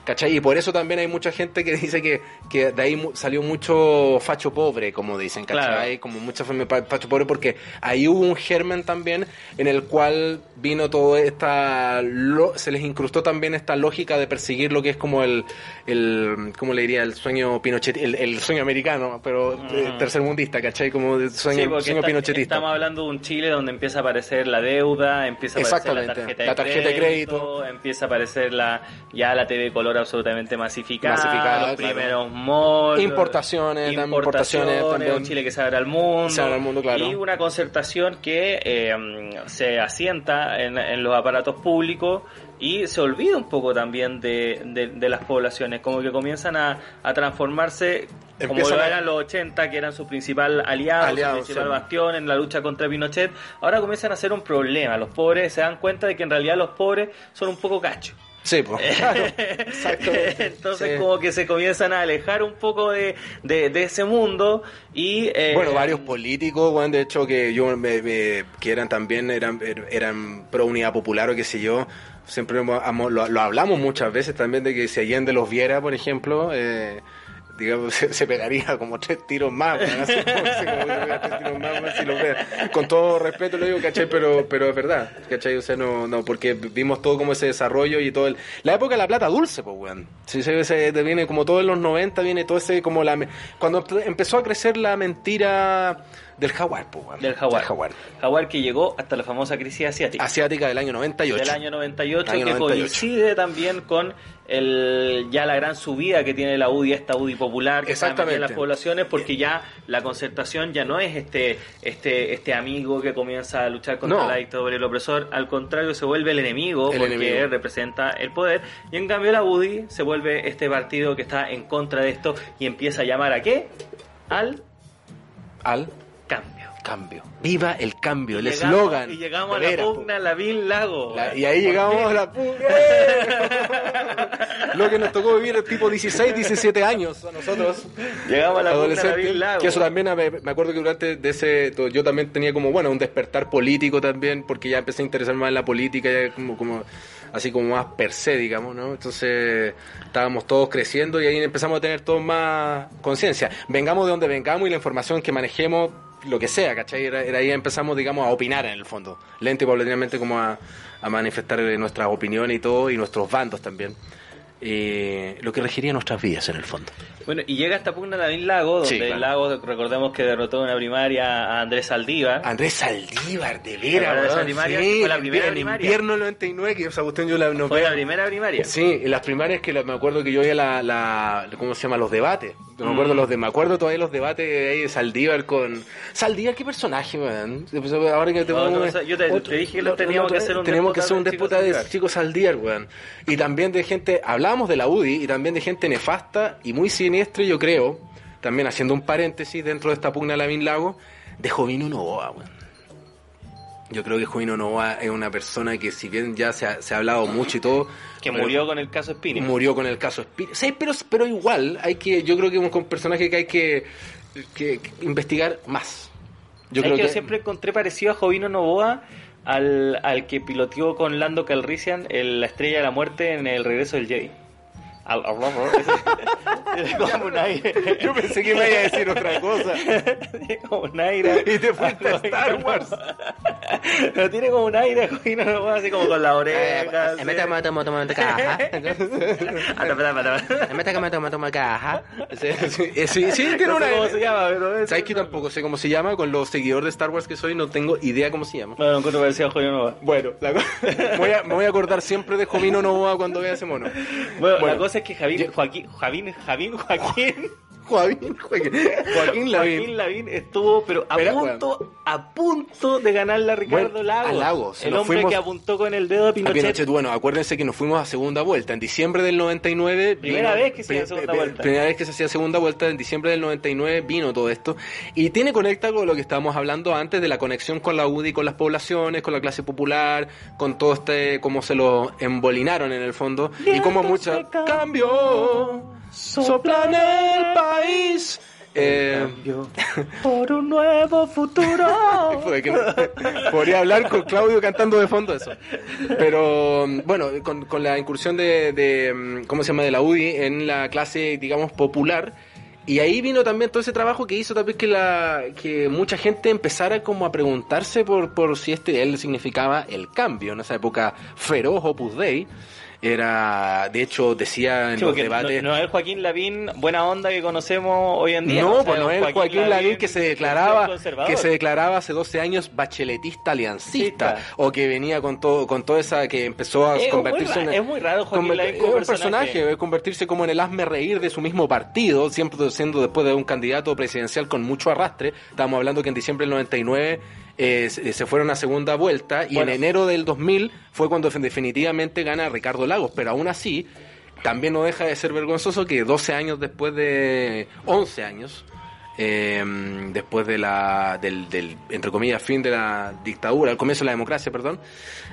¿Cachai? Y por eso también hay mucha gente que dice que, que de ahí mu- salió mucho facho pobre, como dicen, ¿cachai? Claro. Como mucha facho pobre, porque ahí hubo un germen también en el cual vino todo esta. lo- se les incrustó también esta lógica de perseguir lo que es como el. el ¿Cómo le diría? El sueño Pinochet, el, el sueño americano, pero Mm. tercermundista, ¿cachai? Como el sueño, Sí, porque sueño está- pinochetista. estamos hablando de un Chile donde empieza a aparecer la deuda, empieza a aparecer la tarjeta de, la tarjeta de crédito, empieza a aparecer la ya la TV color absolutamente masificada, los claro. primeros malls, Importaciones, importaciones también. un Chile que se abre al mundo, Se abre al mundo, claro. y una concertación que eh, se asienta en, en los aparatos públicos y se olvida un poco también de, de- de las poblaciones, como que comienzan a, a transformarse como lo eran los 80, que eran su principal aliado, Aliado, su principal sí. bastión en la lucha contra Pinochet, ahora comienzan a ser un problema. Los pobres se dan cuenta de que en realidad los pobres son un poco cachos. Sí, pues. Claro. Entonces Sí. como que se comienzan a alejar un poco de, de, de ese mundo y... eh, Bueno, varios políticos, bueno, de hecho, que yo me- me- que eran también, eran, er- eran pro unidad popular o qué sé yo, siempre lo, lo hablamos muchas veces también de que si Allende los viera, por ejemplo, eh, digamos, se, se pegaría como tres tiros más, así como, tres tiros más, weón, si lo. Con todo respeto lo digo, ¿cachai? Pero, pero es verdad, ¿cachai? O sea, no, no, porque vimos todo como ese desarrollo y todo el... La época de la plata dulce, pues, weón. Sí, se, se- viene como todo en los 90, viene todo ese, como la... Cuando empezó a crecer la mentira del jaguar, pues, weón. Del jaguar. Del jaguar. Jaguar que llegó hasta la famosa crisis asiática. Asiática del año 98. del año 98 Año que 98. coincide también con el ya la gran subida que tiene la UDI esta UDI popular que está metida en las Exactamente. poblaciones porque ya la concertación ya no es este este este amigo que comienza a luchar contra No. la dictadura y el opresor al contrario se vuelve el enemigo El porque enemigo. representa el poder y en cambio la UDI se vuelve este partido que está en contra de esto y empieza a llamar a qué al Al cambio cambio. Viva el cambio, el eslogan. y llegamos a la pugna Lago La- y ahí ¿Por llegamos a la pugna. Lo que nos tocó vivir tipo 16, 17 años a nosotros. llegamos a la pugna adolescentes. Lavín Lago Que eso también, me, me acuerdo que durante de ese, yo también tenía como, bueno, un despertar político también, porque ya empecé a interesarme más en la política, ya como, como así como más per se, digamos, ¿no? Entonces estábamos todos creciendo y ahí empezamos a tener todos más conciencia. Vengamos de donde vengamos y la información que manejemos, lo que sea, ¿cachai? Era, era ahí empezamos, digamos, a opinar en el fondo. Lento y paulatinamente como a, a manifestar eh, nuestras opiniones y todo, y nuestros bandos también. Eh, lo que regiría nuestras vidas en el fondo. Bueno, y llega esta pugna Lavín Lago, donde Sí, claro. Lago, recordemos que derrotó en una primaria a Andrés Saldívar. Andrés Saldívar, de ¿Te acuerdas de veras? Sí, Fue la en primera en primaria. invierno del 99, que esa cuestión yo la no Fue veo. la primera primaria. Sí, en las primarias que la- me acuerdo que yo veía la, la, ¿cómo se llama? Los debates. Me acuerdo Mm. los de, me acuerdo todavía los debates ahí de Saldívar con Saldívar, qué personaje. Pues, Ahora que te No, pongo- no, o sea, yo te- te dije que lo teníamos que hacer un tenemos que hacer un déspota de chicos Saldívar, weón. Y también de gente, hablábamos de la UDI y también de gente nefasta y muy siniestra, yo creo, también haciendo un paréntesis dentro de esta pugna Lavín Lago, de Jovino Novoa. Yo creo que Jovino Novoa es una persona que si bien ya se ha, se ha hablado mucho y todo... Que murió con el caso Spini. murió con el caso Spiri. Sí, pero, pero igual, hay que, yo creo que es un personaje que hay que, que- que investigar más. Yo ¿Sabes creo que que yo siempre encontré parecido a Jovino Novoa al, al que piloteó con Lando Calrissian el- la estrella de la muerte en el regreso del Jedi. Al, Tiene como un aire. yo pensé que me iba a decir otra cosa. Tiene como un aire. Y te fuiste a Star Wars. Pero tiene como un aire Jovino Novoa así como con la oreja. así. Sí, sí, sí, sí, tiene No sé una- cómo se llama, pero es- ¿Sabes que tampoco sé cómo se llama? Con los seguidores de Star Wars que soy, no tengo idea cómo se llama. No, no encuentro parecido a Jovino Novoa. Bueno, me, voy a, me voy a acordar siempre de Jovino Novoa cuando vea ese mono. Bueno, Bueno. la cosa es que Javín, Joaquín, Javín, Javín, Joaquín, Joaquín, Joaquín, Joaquín Lavín. Joaquín Lavín estuvo, pero a Espera, punto, a punto de ganarle a Ricardo Bueno, Lagos. a Lagos. El hombre fuimos- que apuntó con el dedo a A Pinochet. Pinochet, bueno, acuérdense que nos fuimos a segunda vuelta. En diciembre del 99. Primera vez que se hacía segunda vuelta. Primera vez que se hacía segunda vuelta. En diciembre del 99 vino todo esto. Y tiene conecta con lo que estábamos hablando antes de la conexión con la UDI, con las poblaciones, con la clase popular, con todo este. cómo se lo embolinaron en el fondo. y cómo Vientos mucha. cambio ¡Cambio! ¡Soplan el país! Eh, por un nuevo futuro. Podría hablar con Claudio cantando de fondo eso. Pero bueno, con, con la incursión de, de, ¿cómo se llama? de la UDI en la clase, digamos, popular. Y ahí vino también todo ese trabajo que hizo también que la que mucha gente empezara como a preguntarse por, por si este él significaba el cambio en esa época feroz Opus Dei. Era, de hecho, decía en Sí, los debates... no, no es el Joaquín Lavín buena onda que conocemos hoy en día. No, pues no es el Joaquín Lavín que se declaraba que se declaraba hace 12 años bacheletista aliancista Cista. o que venía con todo con toda esa que empezó a Es muy convertirse en es muy raro Joaquín Lavín es como un personaje, personaje. convertirse como en el hazme reír de su mismo partido, siempre siendo después de un candidato presidencial con mucho arrastre. Estábamos hablando que en diciembre del 99 eh, se se fueron a segunda vuelta y Bueno. en enero del 2000 fue cuando definitivamente gana Ricardo Lagos, pero aún así también no deja de ser vergonzoso que 12 años después de 11 años eh, después de la del, del, entre comillas fin de la dictadura al comienzo de la democracia perdón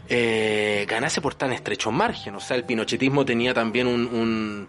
eh, ganase por tan estrecho margen o sea el pinochetismo tenía también un, un,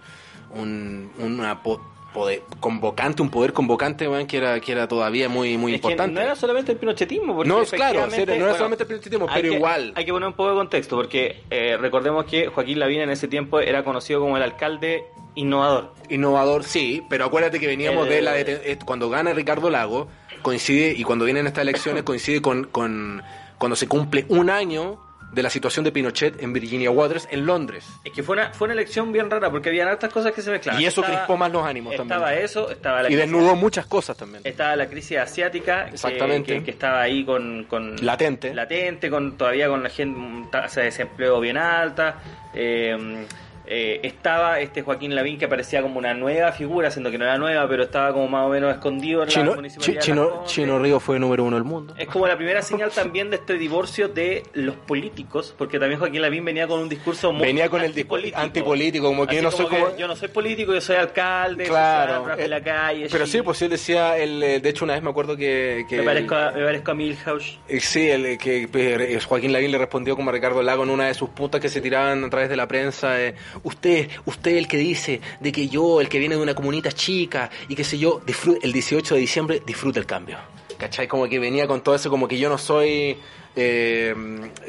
un- una po- poder convocante, un poder convocante, que era, que era todavía muy, muy Es que importante. no era solamente el pinochetismo. Porque No, claro, no era bueno, solamente el pinochetismo, pero que- igual. Hay que poner un poco de contexto, porque eh, recordemos que Joaquín Lavín en ese tiempo era conocido como el alcalde innovador. Innovador, sí, pero acuérdate que veníamos El- de la deten- eh, cuando gana Ricardo Lago, coincide, y cuando vienen estas elecciones, coincide con, con cuando se cumple un año de la situación de Pinochet en Virginia Waters, en Londres. Es que fue una, fue una elección bien rara, porque habían hartas cosas que se mezclaban. Y eso Estaba- crispó más los ánimos Estaba también. eso, estaba la Y crisis- desnudó muchas cosas también. Estaba la crisis asiática, Exactamente. Que, que estaba ahí con, con- Latente. latente, con todavía con la gente tasa de desempleo bien alta. eh, eh, estaba este Joaquín Lavín que parecía como una nueva figura, siendo que no era nueva, pero estaba como más o menos escondido en la Chino, municipalidad. Chi- de Las Chino. Chino Río fue número uno del mundo. Es como la primera señal también de este divorcio de los políticos, porque también Joaquín Lavín venía con un discurso muy Venía con el discurso antipolítico. antipolítico, como que Así yo no soy como... yo no soy político, yo soy alcalde, Claro, soy de eh, la calle. pero sí, pues él decía, él, eh, de hecho una vez me acuerdo que... que me parezco a, me parezco a Milhouse. Eh, Sí, el, que Joaquín Lavín le respondió como a Ricardo Lago en una de sus puntas que se tiraban a través de la prensa. eh, usted, usted el que dice de que yo, el que viene de una comunidad chica y qué sé yo, disfrute, el 18 de diciembre disfruta el cambio. ¿Cachai? Como que venía con todo eso, como que yo no soy... Eh,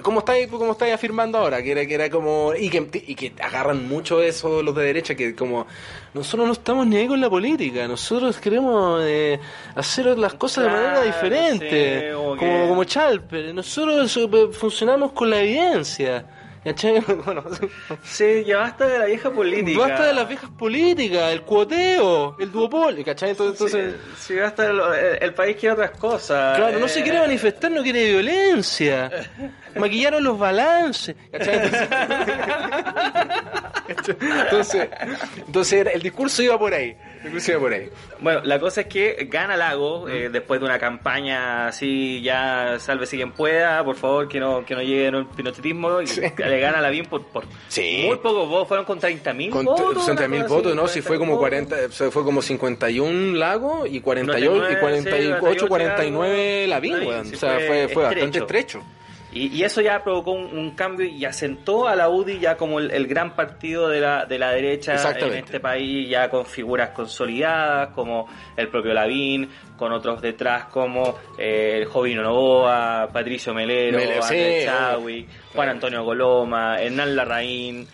como estáis como estáis afirmando ahora que era que era como y que, y que agarran mucho eso los de derecha que como nosotros no estamos ni ahí con la política nosotros queremos eh, hacer las cosas de manera diferente sí, como, como Chalper, nosotros eh, funcionamos con la evidencia. ¿Cachai? Bueno, Sí, ya basta de la vieja política. basta de las viejas políticas, el cuoteo, el duopolio, ¿cachai? Entonces, entonces, Sí, sí, basta el, el país quiere otras cosas. claro, no Eh, se quiere manifestar, no quiere violencia. Maquillaron los balances, ¿cachai? Entonces, entonces, entonces el discurso iba por ahí. Iba por ahí. Bueno, la cosa es que gana Lago eh, después de una campaña así, ya sálvese quien pueda, por favor, que no que no llegue el pinochetismo. Y le gana la bien por, por Sí. muy pocos votos, fueron con 30.000 Con votos. 60 una mil cosa votos, así, ¿no? Si fue como 40.000 40, o sea, fue como 51 Lago y 48, y 48, 49 Lavín, Lavín, weón. sí, O sea, fue, fue bastante estrecho. Y, y eso ya provocó un, un cambio y asentó a la UDI ya como el, el gran partido de la, de la derecha en este país, ya con figuras consolidadas como el propio Lavín, con otros detrás como eh, el Jovino Novoa, Patricio Melero, Andrés. Juan Antonio Goloma, Hernán Larraín,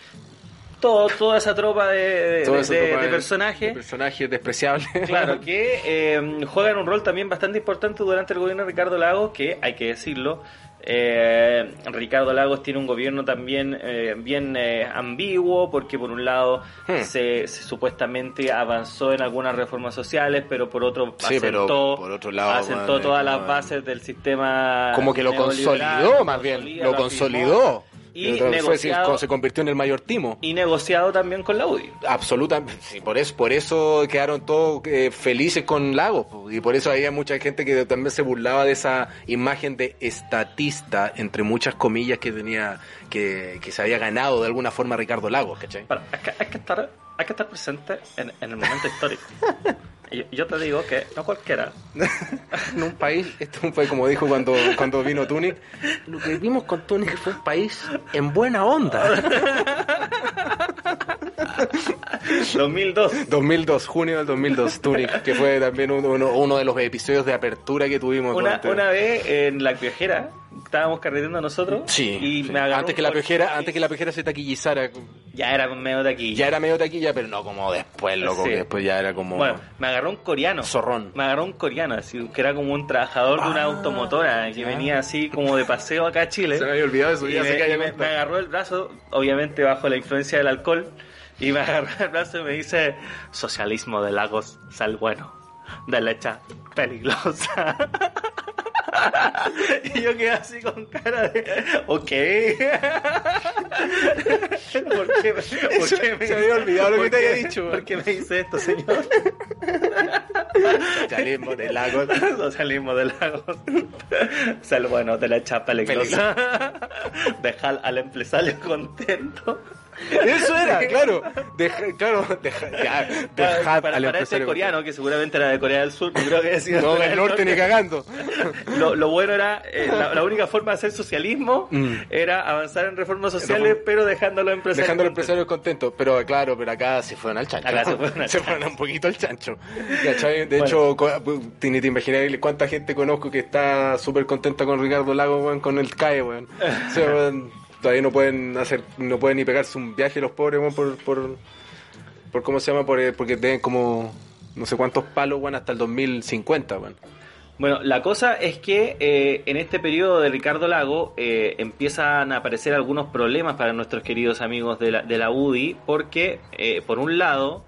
todo, toda esa tropa de, de- de- de- personajes. personajes despreciables. Claro, que eh, juegan un rol también bastante importante durante el gobierno de Ricardo Lagos, que hay que decirlo. Eh, Ricardo Lagos tiene un gobierno también eh, bien eh, ambiguo, porque por un lado Hmm. se, se supuestamente avanzó en algunas reformas sociales, pero por otro Sí, asentó, por otro lado, asentó man, todas las bases del sistema. Como que lo consolidó, más bien. Lo consolidó. Y Fue- negociado, se, se convirtió en el mayor timo. y negociado también con la UDI. Absolutamente, sí, por eso, por eso quedaron todos eh, felices con Lagos y por eso había mucha gente que también se burlaba de esa imagen de estatista entre muchas comillas que tenía que, que se había ganado de alguna forma Ricardo Lagos, ¿cachai? Para, hay, que, hay que estar, hay que estar presente en, en el momento histórico. Yo, yo te digo que no cualquiera. En un país, este es un país como dijo cuando, cuando vino Tunic, lo que vimos con Tunic fue un país en buena onda. 2002. 2002, junio del 2002, Tunic, que fue también uno, uno- de los episodios de apertura que tuvimos. Una, durante- una vez en la piojera estábamos carreteando nosotros. Sí, Y sí. me agarró antes que la piojera, antes que la piojera se taquillizara, Ya era medio de aquí. ya era medio taquilla, pero no como después, loco, Sí. que después ya era como Bueno, me agarró un coreano. zorrón. Me agarró un coreano, así, que era como un trabajador de una Ah, automotora, que ya. venía así como de paseo acá a Chile. Se me había olvidado de eso, Y ya me, me- me agarró el brazo, obviamente bajo la influencia del alcohol, y me agarró el brazo y me dice, socialismo de lagos, sal bueno, derecha, peligrosa. y yo quedé así con cara de, ok. ¿Por qué, por qué me, Se había olvidado lo que te había dicho. ¿Por qué me dice esto, señor? Socialismo de lagos. Socialismo de lagos. Ser bueno de la chapa peligrosa. Dejar al empresario contento. Eso era, claro. Deja- claro, deja- ya, Para, dejad para, al para este coreano, que seguramente era de Corea del Sur, no creo que haya sido No, del norte ni cagando. Lo, lo bueno era, eh, la, la única forma de hacer socialismo Mm. era avanzar en reformas sociales, Reforma- pero dejando a los empresarios. Dejando al empresario contento. Pero claro, pero acá se fueron al chancho. Acá se fueron al Se fueron un poquito al chancho. De hecho, co- te- ni te imaginas cuánta gente conozco que está súper contenta con Ricardo Lago, con el CAE, weón. Todavía no pueden hacer, no pueden ni pegarse un viaje los pobres, por, por, por ¿cómo se llama? Por, eh, porque deben como no sé cuántos palos, weón, hasta el 2050, weón. Bueno, la cosa es que eh, en este periodo de Ricardo Lago eh, empiezan a aparecer algunos problemas para nuestros queridos amigos de la, de la UDI, porque eh, por un lado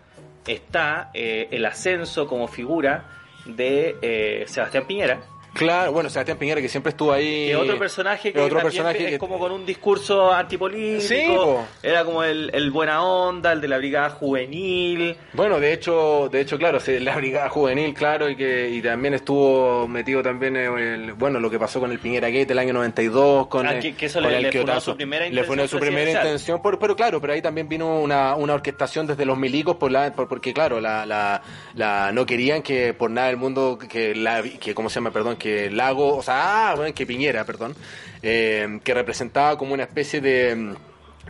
está el ascenso como figura de Sebastián Piñera, Claro, bueno, Sebastián Piñera que siempre estuvo ahí. que otro personaje que otro personaje es que- como con un discurso antipolítico, Sí, po. era como el, el buena onda, el de la brigada juvenil, Bueno, de hecho, de hecho, claro, la brigada juvenil, claro, y que y también estuvo metido también en el, bueno, lo que pasó con el Piñera Gate el año 92 con, Ah, el- que- que eso con le- el le su primera Le intención su primera intención, por- pero claro, pero ahí también vino una, una orquestación desde los milicos por la, por- porque claro, la, la, la- no querían que por nada del mundo que la, que cómo se llama, perdón, que Lago, o sea, ah, bueno, que Piñera, perdón, eh, que representaba como una especie de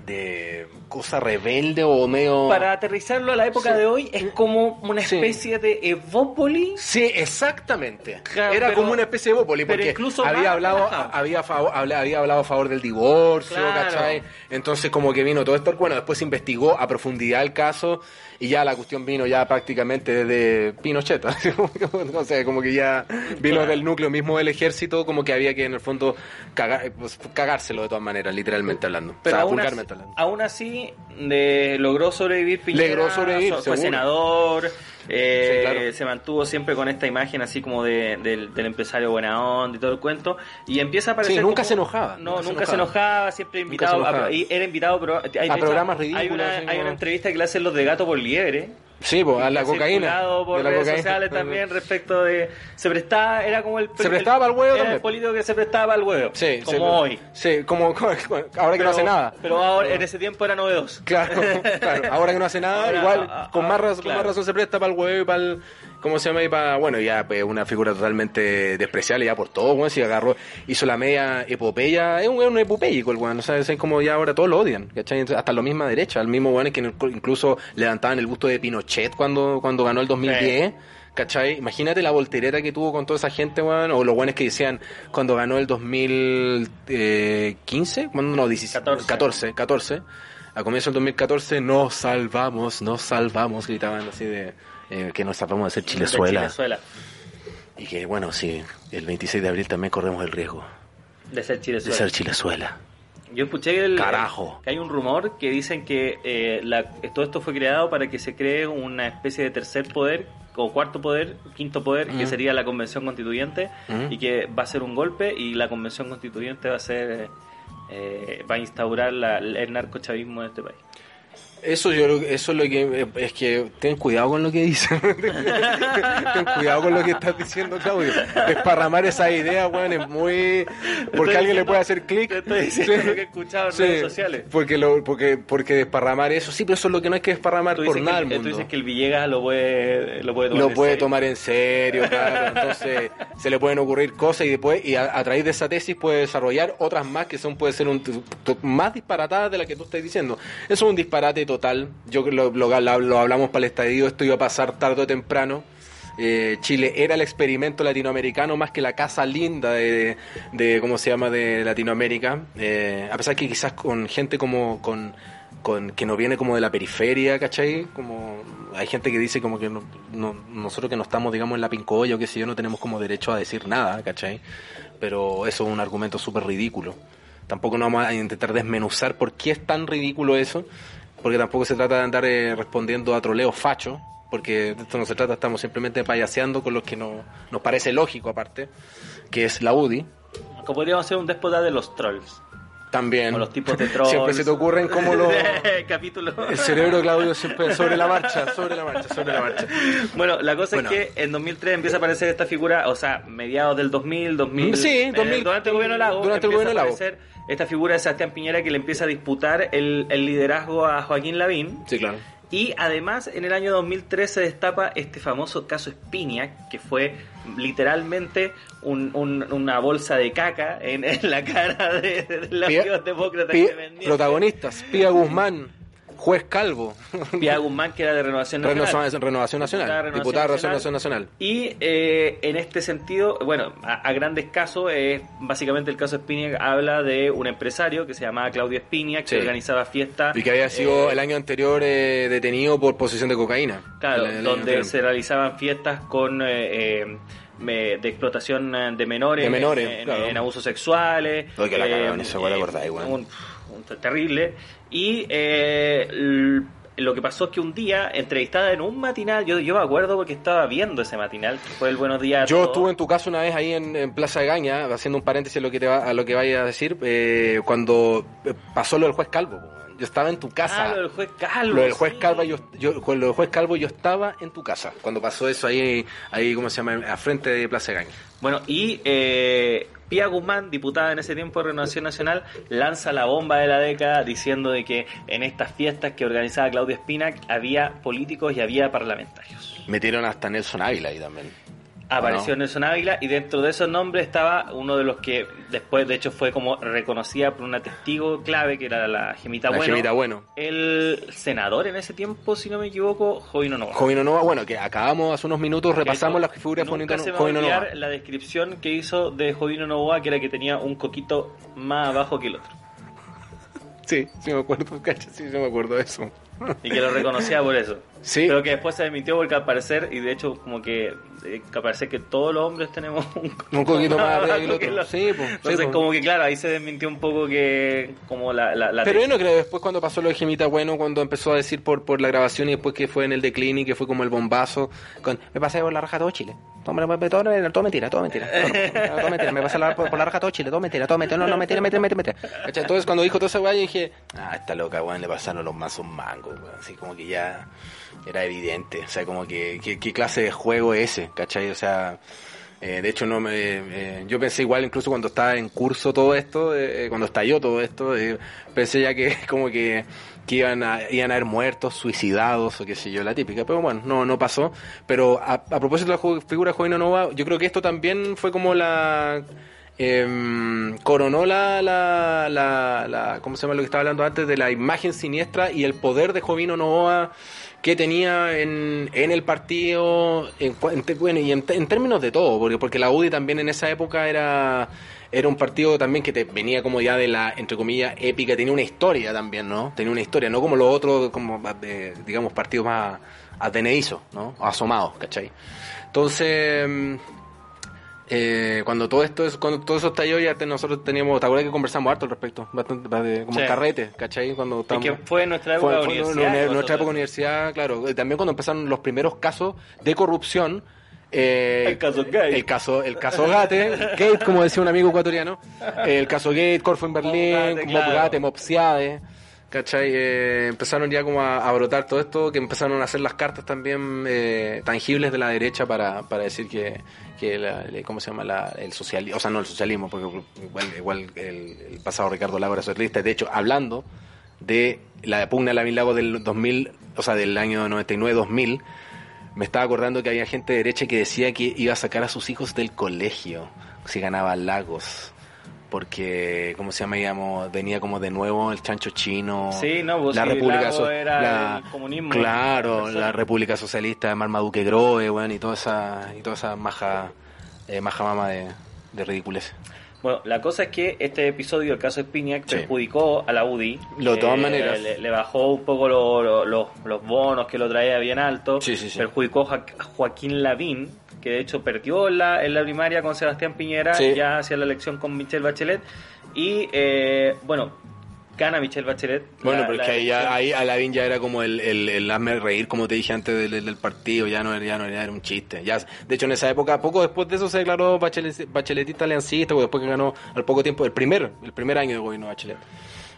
de cosa rebelde o medio para aterrizarlo a la época Sí. de hoy es como una Sí. especie de Evópoli Sí, exactamente. Era pero- como una especie de pero porque incluso más había hablado, había, había hablado a favor del divorcio, Claro. ¿cachai? Entonces como que vino todo esto, bueno, después se investigó a profundidad el caso y ya la cuestión vino ya prácticamente desde Pinochet, no sé, como que ya vino Claro. del núcleo mismo del ejército, como que había que en el fondo cagar- pues, cagárselo de todas maneras, literalmente hablando, pero o sea, aún, así, hablando. aún así de- logró sobrevivir Piñera Logró sobrevivir, so- fue seguro. senador eh, Sí, claro. se mantuvo siempre con esta imagen así como de, del, del empresario buena onda y todo el cuento y empieza a aparecer Sí, nunca como- se enojaba, no nunca se nunca se enojaba. enojaba siempre invitado enojaba. a- y era invitado pero hay, hecho, programas hay ridículos, una, así hay una entrevista que le hacen los de gato por liebre Sí, pues, a la cocaína. por de la redes cocaína. sociales también respecto de se prestaba era como el Se prestaba para el huevo era el también. político que se prestaba para el huevo Sí, como sí, hoy Sí, como, como- ahora que no hace nada. pero ahora en ese tiempo era novedoso Claro, claro, ahora que no hace nada, Ahora, igual ah, con, ah, más razón, claro. con más razón se presta para el huevo y para el. ¿Cómo se llama? Y para, bueno, ya pues, una figura totalmente despreciable ya por todo, weón. Si agarró, hizo la media epopeya, es un weón epopéyico el weón, o sea, es como ya ahora todos lo odian, ¿cachai? Hasta la misma derecha, el mismo weón que incluso levantaban el busto de Pinochet cuando, cuando ganó el 2010. ¿Cachai? Imagínate la voltereta que tuvo con toda esa gente, weón. O los weones que decían cuando ganó el 2015, cuando no, 16, 14. 14, 14. A comienzo del 2014, nos salvamos, nos salvamos, gritaban así de eh, que nos salvamos de ser De Chilezuela. Y que bueno, sí, el 26 de abril también corremos el riesgo De ser de Chilezuela. ser Chilezuela. Yo escuché que, el- Carajo. que hay un rumor que dicen que eh, la- todo esto fue creado para que se cree una especie de tercer poder o cuarto poder, quinto poder, que Mm. sería la convención constituyente Mm. y que va a ser un golpe y la convención constituyente va a ser eh, va a instaurar la- el narcochavismo en este país. Eso yo eso es lo que es que ten cuidado con lo que dices. ten cuidado con lo que estás diciendo, Claudio. Desparramar esa idea, weón, es muy porque Estoy alguien le puede hacer clic. te estoy diciendo Sí. lo que he escuchado en Sí, redes sociales. Porque lo porque porque desparramar eso, sí, pero eso es lo que no hay que desparramar por nada que, al tú mundo. dices que el Villegas lo puede lo puede tomar lo en puede serio. tomar en serio, claro. Entonces se le pueden ocurrir cosas y después y a, a través de esa tesis puede desarrollar otras más que son puede ser un, más disparatadas de las que tú estás diciendo. Eso es un disparate total. Yo lo, lo, lo hablamos para el estadio, esto iba a pasar tarde o temprano. Eh, Chile era el experimento latinoamericano más que la casa linda de, de ¿cómo se llama?, de Latinoamérica. Eh, a pesar que quizás con gente como con, que no viene como de la periferia, ¿cachai? Como hay gente que dice como que no- no- nosotros que no estamos, digamos, en la pincoya o qué sé yo, no tenemos como derecho a decir nada, ¿cachai? Pero eso es un argumento súper ridículo. Tampoco nos vamos a intentar desmenuzar por qué es tan ridículo eso, porque tampoco se trata de andar eh, respondiendo a troleos fachos, porque de esto no se trata, estamos simplemente payaseando con lo que no, nos parece lógico aparte, que es la UDI. Que podríamos hacer un déspota de los trolls. También. O los tipos de trolls. Siempre se te ocurren como los... capítulos. El cerebro de Claudio siempre sobre la marcha, sobre la marcha, sobre la marcha. Bueno, la cosa Bueno. es que en 2003 empieza a aparecer esta figura, o sea, mediados del 2000, 2000. Sí, eh, 2000, durante el gobierno Lago. durante el gobierno Lago. esta figura de Sebastián Piñera que le empieza a disputar el, el liderazgo a Joaquín Lavín. Sí, claro. Y además, en el año 2003 se destapa este famoso caso Spinac, que fue literalmente un- un- una bolsa de caca en, en la cara de, de Pía- Pía- independientes. protagonistas, Pía Guzmán, juez Calvo, Pia Guzmán, que era de Renovación Nacional. Renovación, Renovación Nacional, Diputada de diputada de Renovación Nacional. Y eh, en este sentido, bueno, a, a grandes casos, eh, básicamente el caso Spinac habla de un empresario que se llamaba Claudio Spinac, que Sí. organizaba fiestas. Y que había sido eh, el año anterior eh, detenido por posesión de cocaína. Claro, El- el- donde se realizaban fiestas con eh, eh, me- de explotación eh, de menores, De menores, en, claro. en abusos sexuales. Oye, que la cagaron, eso, ¿cuál acordáis, weón? un- un- terrible. Y eh, lo que pasó es que un día, entrevistada en un matinal, yo, yo me acuerdo porque estaba viendo ese matinal, que fue el Buenos Días. Yo estuve en tu casa una vez ahí en, en Plaza de Gaña, haciendo un paréntesis a lo que, te va, a lo que vaya a decir, eh, cuando eh, pasó lo del juez Calvo. Yo estaba en tu casa. Ah, lo del juez Calvo. Lo del juez sí. Calvo, yo, yo, con lo del juez Calvo yo estaba en tu casa. Cuando pasó eso ahí, ahí ¿cómo se llama? A frente de Plaza de Gaña. Bueno, y eh, Pía Guzmán, diputada en ese tiempo de Renovación Nacional, lanza la bomba de la década diciendo de que en estas fiestas que organizaba Claudio Spinac había políticos y había parlamentarios. Metieron hasta Nelson Ávila ahí también. Apareció ¿O no? Nelson Ávila y dentro de esos nombres estaba uno de los que después de hecho fue como reconocida por una testigo clave que era la Gemita La Bueno. Gemita Bueno. El senador en ese tiempo, si no me equivoco, Jovino Nova. Jovino Nova, bueno, que acabamos hace unos minutos, repasamos las figuras de Nunca Jovino se va a Jovino olvidar Nova. la descripción que hizo de Jovino Novoa, que era que tenía un coquito más abajo que el otro. Sí, sí me acuerdo, cacha, sí, sí me acuerdo de eso. Y que lo reconocía por eso. Sí. Pero que después se desmintió porque al parecer, y de hecho como que, eh, que al parecer que todos los hombres tenemos un, Un coquito más arriba que el otro. Sí, po, sí, Entonces como que claro, ahí se desmintió un poco que como la... la, la Pero yo no creo, después cuando pasó lo de Gemita Bueno, cuando empezó a decir por, por la grabación y después que fue en el decline y que fue como el bombazo, con, me pasé por la raja todo Chile. Todo, todo, todo, todo mentira, todo mentira. Todo, todo mentira, me pasé la- por, por la raja todo Chile, todo mentira, todo mentira, no, no, mentira, mentira, mentira, mentira. Entonces cuando dijo toda esa weá, yo dije, ah, esta loca, weón, le pasaron los mazos mangos, weón. Así como que ya era evidente. O sea, como que, ¿qué, qué clase de juego es ese? ¿Cachai? O sea... Eh, de hecho, no me, eh, yo pensé igual incluso cuando estaba en curso todo esto, eh, cuando estalló todo esto, eh, pensé ya que como que, que iban, a, iban a haber muertos, suicidados o qué sé yo, la típica. Pero bueno, no, no pasó. Pero a, a propósito de la figura Jovino Nova, yo creo que esto también fue como la... em, coronó la, la, la, la- ¿cómo se llama lo que estaba hablando antes? De la imagen siniestra y el poder de Jovino Novoa que tenía en, en el partido, en, en bueno, y en, en términos de todo, porque, porque la UDI también en esa época era, era un partido también que te venía como ya de la, entre comillas, épica, tenía una historia también, ¿no? Tenía una historia, no como los otros, como, eh, digamos, partidos más ateneizos, ¿no? Asomados, ¿cachai? Entonces... eh, cuando todo esto es, cuando todo eso estalló ya te- nosotros teníamos, ¿te acuerdas que conversamos harto al respecto? Bastante, de- como Sí. carrete, ¿cachai? Cuando Y estábamos- que fue en nuestra época fue- fue universidad. nuestra época universidad, claro. Y También cuando empezaron los primeros casos de corrupción. eh, El caso Gate. El caso, el caso Gate, Gate, como decía un amigo ecuatoriano. El caso Gate, Corfo en Berlín, Gate, Mob. Gate, Mopsiade. ¿Cachai? Eh, empezaron ya como a, a brotar todo esto, que empezaron a hacer las cartas también eh, tangibles de la derecha para, para decir que, que la- ¿cómo se llama? La, el socialismo, o sea, no el socialismo, porque igual, igual el, pasado Ricardo Lago era socialista. De hecho, hablando de la pugna de la Lago del 2000, o sea, del año 99-2000, me estaba acordando que había gente de derecha que decía que iba a sacar a sus hijos del colegio si ganaba Lagos. Porque, ¿cómo se llama? Digamos, venía como de nuevo el chancho chino. Sí, no, pues la sí, República So- era la- el comunismo. Claro, la República Socialista de Marmaduke weón, y toda esa, y toda esa maja, eh, maja mama de, de ridiculez. Bueno, la cosa es que este episodio, el caso Spinac, Sí. perjudicó a la UDI. Lo, de todas Eh, maneras. Le, le bajó un poco lo- lo- los- los bonos que lo traía bien alto. Sí, sí, sí. Perjudicó a Joaquín Lavín, que de hecho perdió en la, en la primaria con Sebastián Piñera, Sí. ya hacia la elección con Michelle Bachelet. Y eh, bueno, gana Michelle Bachelet. Bueno, la- pero es la que ahí, ya- ahí Alain ya era como el, el, el hazme reír, como te dije antes del, del partido, ya no, era- ya no era, era un chiste. Ya, de hecho, en esa época, poco después de eso se declaró Bachelet, bacheletista aliancista, porque después que ganó al poco tiempo, el primer, el primer año de gobierno de Bachelet,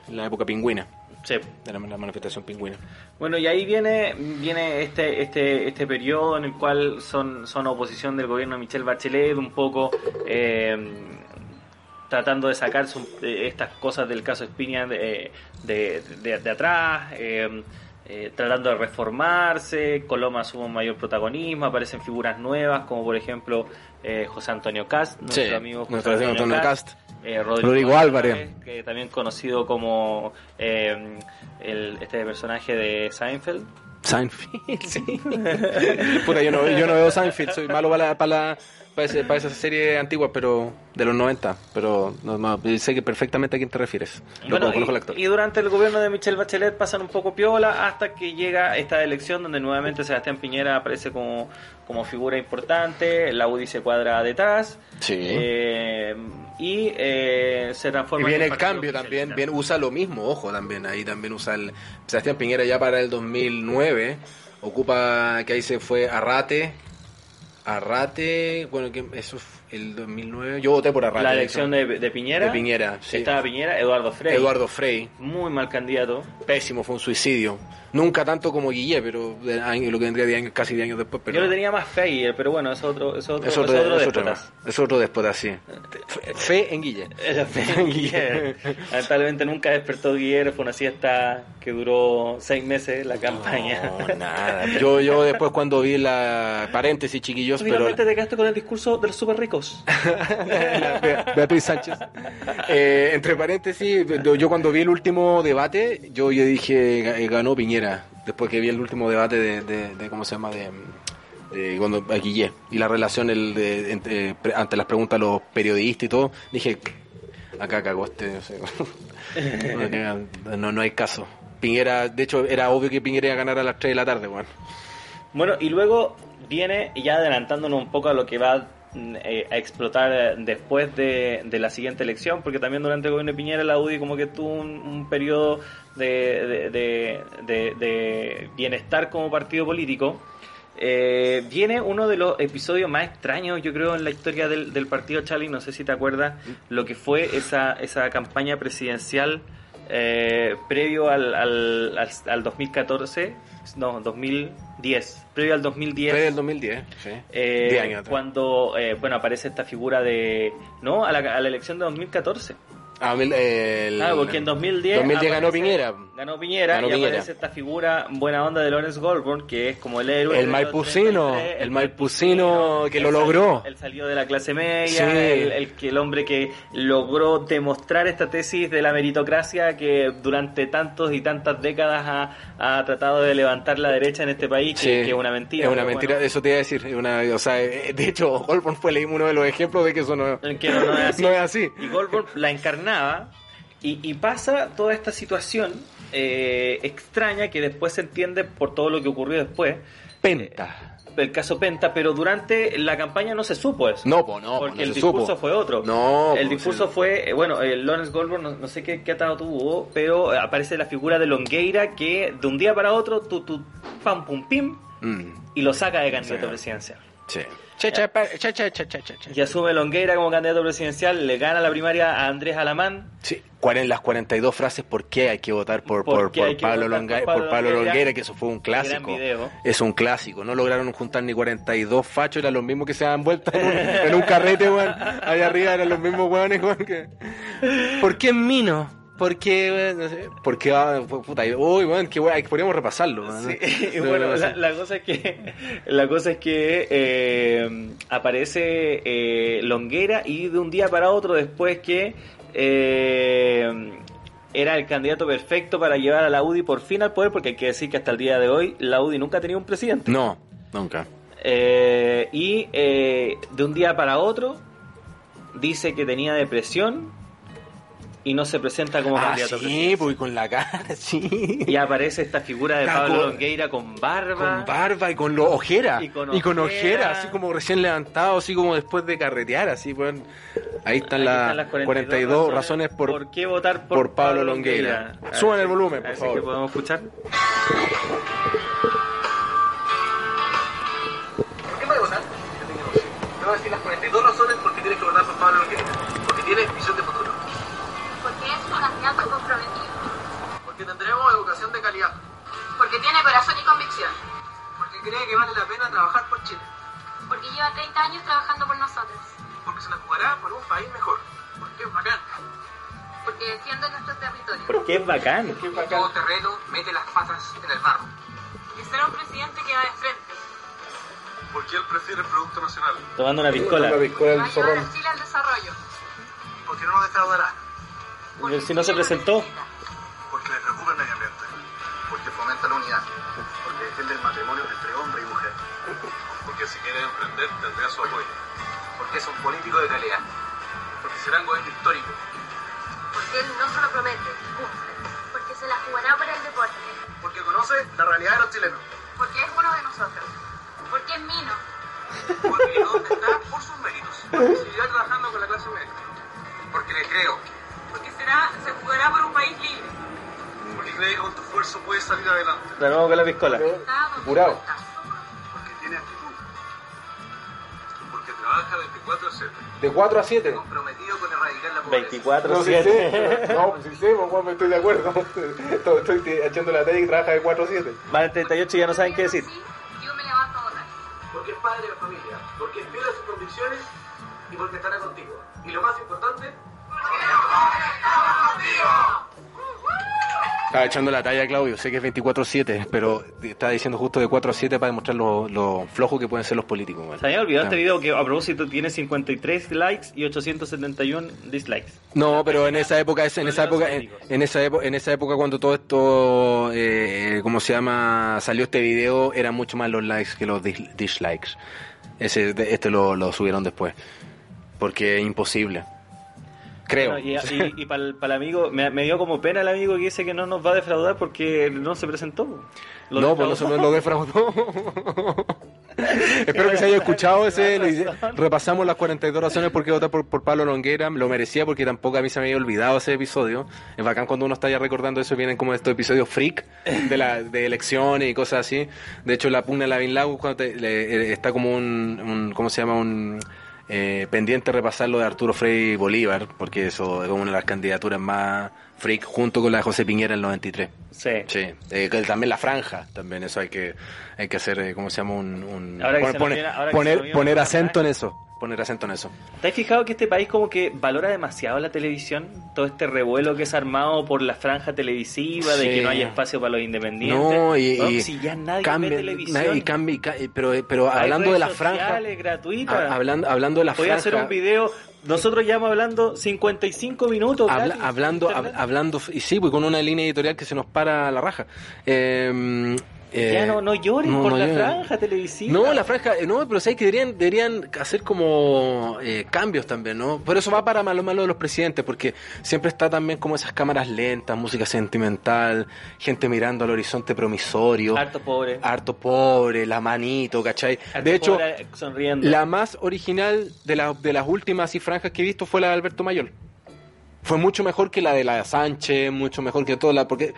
en la época pingüina, Sí. de la, la manifestación pingüina. Bueno, y ahí viene viene este este este periodo en el cual son son oposición del gobierno de Michelle Bachelet, un poco eh, tratando de sacarse un- eh, estas cosas del caso Espinia de, de, de- de atrás, eh, eh, tratando de reformarse, Coloma asume un mayor protagonismo, aparecen figuras nuevas como por ejemplo eh, José Antonio Cast, nuestro Sí, amigo José nuestro Antonio Cast. Eh, Rodrigo, Rodrigo Álvarez. que también conocido como eh, el, este personaje de Seinfeld. Seinfeld, sí. Puta, yo no, yo no veo Seinfeld, soy malo para, la, para, la- para, ese- para esa serie antigua, pero de los 90, pero no, no, sé que perfectamente a quién te refieres. Lo Bueno, conozco al actor. y, y durante el gobierno de Michelle Bachelet pasan un poco piola hasta que llega esta elección donde nuevamente Sebastián Piñera aparece como, como figura importante, la UDI se cuadra detrás Sí. eh, y eh, se Y transforma viene en el cambio también, bien usa lo mismo, ojo también, ahí también usa el Sebastián Piñera ya para el 2009, ocupa que ahí se fue Arrate, Arrate, bueno, que eso el 2009, yo voté por Arrate. La elección de, de Piñera. De Piñera, sí. Estaba Piñera, Eduardo Frey. Eduardo Frey, Muy mal candidato. pésimo, fue un suicidio. Nunca tanto como Guille, pero de año- lo que vendría de años, casi 10 años después. Pero Yo le tenía más fe a Guille, pero bueno, es otro, es otro, es es otro, es otro, es otro déspota, sí. Fe, en Guille. Fe en Guillermo. Lamentablemente nunca despertó Guillermo, fue una siesta que duró seis meses la campaña. No, nada. Yo, yo después cuando vi la paréntesis, chiquillos, Tú pero... finalmente te quedaste con el discurso de los súper ricos. Be- Beatriz Sánchez. Eh, entre paréntesis, yo cuando vi el último debate, yo, yo dije "Ga- eh, ganó Piñera. Después que vi el último debate de, de- de- ¿cómo se llama? De, de cuando a Guille y la relación el de, entre- pre- ante las preguntas de los periodistas y todo, dije acá cagó este. o sea, no, no hay caso. Piñera, de hecho, era obvio que Piñera iba a ganar a las 3 de la tarde, bueno. Bueno, y luego viene, ya adelantándonos un poco a lo que va eh, a explotar eh, después de, la siguiente elección, porque también durante el gobierno de Piñera la UDI como que tuvo un, un periodo de, bienestar como partido político. Eh, viene uno de los episodios más extraños, yo creo, en la historia del, partido Charlie. No sé si te acuerdas lo que fue esa, esa campaña presidencial eh, previo al, al, al, al 2014, no, 2010, previo al 2010. Fue del 2010, sí. eh, 10 años atrás. cuando eh, bueno aparece esta figura de no a la, a la elección de 2014 Ah, el, el- Ah, porque en 2010, 2010 ganó aparece- Piñera. Ganó Piñera Ganó y Piñera. aparece esta figura buena onda de Lawrence Goldborn, que es como el héroe. El maipucino, 33, el maipucino que lo logró. Él salió de la clase media, Sí. el, el, que- el hombre que logró demostrar esta tesis de la meritocracia que durante tantos y tantas décadas ha, ha tratado de levantar la derecha en este país, que, Sí, que es una mentira. Es una mentira, bueno. eso te iba a decir. Una, o sea, eh, de hecho, Goldborn fue leímos uno de los ejemplos de que eso no, que no, no es así. no es así. Y Goldberg la encarnaba y, y pasa toda esta situación eh, extraña que después se entiende por todo lo que ocurrió después. Penta. El caso Penta, pero durante la campaña no se supo eso. No, pues no, porque no el discurso supo. fue otro. No, el discurso sí. fue, eh, bueno, el Lawrence Goldberg, no, no sé qué, qué atado tuvo, pero eh, aparece la figura de Longueira que de un día para otro, tu, tu, pam, pum, pim, Mm, y lo saca de candidato Sí. presidencial. sí. Che, che, pa- che, che, che, che, che, che. Y asume Longueira como candidato presidencial, le gana la primaria a Andrés Alamán, Sí, las 42 frases por qué hay que votar por, ¿Por por, Pablo, votar Longa- por Pablo Pablo Longueira? Longueira, que eso fue un clásico. Es un clásico. No lograron juntar ni 42 fachos, eran los mismos que se daban vueltas en un, en un carrete, weón. Allá arriba eran los mismos weones, weón. Que... ¿Por qué en Mino? ¿Por qué, weón? No sé. ¿Por qué, ah, puta, uy, weón, que weón, podríamos repasarlo, weón. Sí, No, bueno, no, la cosa es que la cosa es que eh, aparece eh, Longuera y de un día para otro después que eh, era el candidato perfecto para llevar a la UDI por fin al poder, porque hay que decir que hasta el día de hoy la UDI nunca ha tenido un presidente. No, nunca. Eh, y eh, de un día para otro dice que tenía depresión y no se presenta como Ah, candidato sí, pues con la cara, sí. Y aparece esta figura de Pablo Longueira con barba. Con barba y con lo, ojera. Y con ojera. ojera. así como recién levantado, así como después de carretear, así, weón. Ahí están, Aquí las las 42, razones por, por qué votar por, por Pablo Longueira. A ver Suban el volumen, por favor. que podemos escuchar. ¿Por qué me votar? Yo tengo opción. Te voy a decir las 42 razones por qué tienes que votar por Pablo Longueira. Porque tiene visión de futuro. Porque es comprometido. Porque tendremos educación de calidad. Porque tiene corazón y convicción. Porque cree que vale la pena trabajar por Chile. Porque lleva 30 años trabajando por nosotros. Porque se la jugará por un país mejor. Porque es bacán. Porque defiende nuestro territorio. Porque es bacán. Todo terreno mete las patas en el barro. Porque será un presidente que va de frente. Porque él prefiere el producto nacional. Tomando una piscola. La piscola Va del a llevar zorrón. a Chile al desarrollo. Porque no nos defraudará. Porque Si no se presentó. Porque le preocupa el medio ambiente. Porque fomenta la unidad. Porque defiende el matrimonio entre hombre y mujer. Porque si quiere emprender tendrá su apoyo. Porque es un político de calidad. Porque será un gobierno histórico. Porque él no solo promete, cumple. Porque se la jugará por el deporte. Porque conoce la realidad de los chilenos. Porque es uno de nosotros. Porque es Mino. Porque dónde está por sus méritos. Porque seguirá trabajando con la clase media. Porque le creo. Cree que con tu esfuerzo puedes salir adelante. De nuevo con la piscola. Falta. Porque tiene actitud. Porque trabaja 24 a 7. De 4 a 7. Comprometido con erradicar la pobreza. 24, No, sí 7. sé. No, sí sé, pues, Juan, estoy de acuerdo. Estoy, estoy echando la talla y trabaja de 4 a 7. Van al 38 y ya no saben qué decir. Sí, yo me levanto a votar. Porque es padre de familia, porque es fiel a sus convicciones y porque estará contigo. Y lo más importante, Estaba echando la talla, Claudio. Sé que es 24-7, pero estaba diciendo justo de 4 a 7 para demostrar lo, lo flojos que pueden ser los políticos. Se había olvidado este video que a propósito tiene 53 likes y 871 dislikes. No, pero en esa época, en esa época, en, en esa época, en esa época cuando todo esto, eh, ¿cómo se llama? Salió este video, eran mucho más los likes que los dis- dislikes. Ese, este lo, lo subieron después, porque es imposible. Creo. Bueno, y para el, amigo, me, me dio como pena el amigo que dice que no nos va a defraudar porque no se presentó. Lo no, pues no, lo defraudó. Espero que se haya escuchado ese. repasamos las 42 razones por qué votar por, por Pablo Longuera. Lo merecía porque tampoco a mí se me había olvidado ese episodio. Es bacán cuando uno está ya recordando eso. Vienen como estos episodios freak de, la, de elecciones y cosas así. De hecho, la pugna de la Bin Lago cuando te- le- eh, está como un, un- ¿Cómo se llama? Un. Eh, pendiente repasar lo de Arturo Frei Bolívar, porque eso es una de las candidaturas más freak, junto con la de José Piñera en el 93. Sí. Sí, eh, también la franja, también eso hay que hay que hacer, eh, ¿cómo se llama? Un, un- poner, se poner- viene- poner- acento en eso, poner acento en eso. ¿Te has fijado que este país como que valora demasiado la televisión? Todo este revuelo que es armado por la franja televisiva, de Sí. que no hay espacio para los independientes. No, y, y si ya nadie cambia- ve televisión. nadie- y cambia- pero, pero hablando de la franja, ha- hablando, hablando de la Voy a hacer franja, un video. Nosotros llevamos hablando 55 minutos. Habla- hablando, hab- hablando, y sí, pues con una línea editorial que se nos para la raja. Eh, ya eh, no, no lloren no, por no la lloren. franja televisiva. No, la franja, eh, no, pero sabes que deberían, deberían hacer como eh, cambios también, ¿no? Pero eso va para malo malo de los presidentes, porque siempre está también como esas cámaras lentas, música sentimental, gente mirando al horizonte promisorio, Harto pobre. harto pobre, la manito, ¿cachai? Harto de hecho, sonriendo. la más original de, la- de las últimas así franjas que he visto fue la de Alberto Mayol. Fue mucho mejor que la de la de Sánchez, mucho mejor que toda la, porque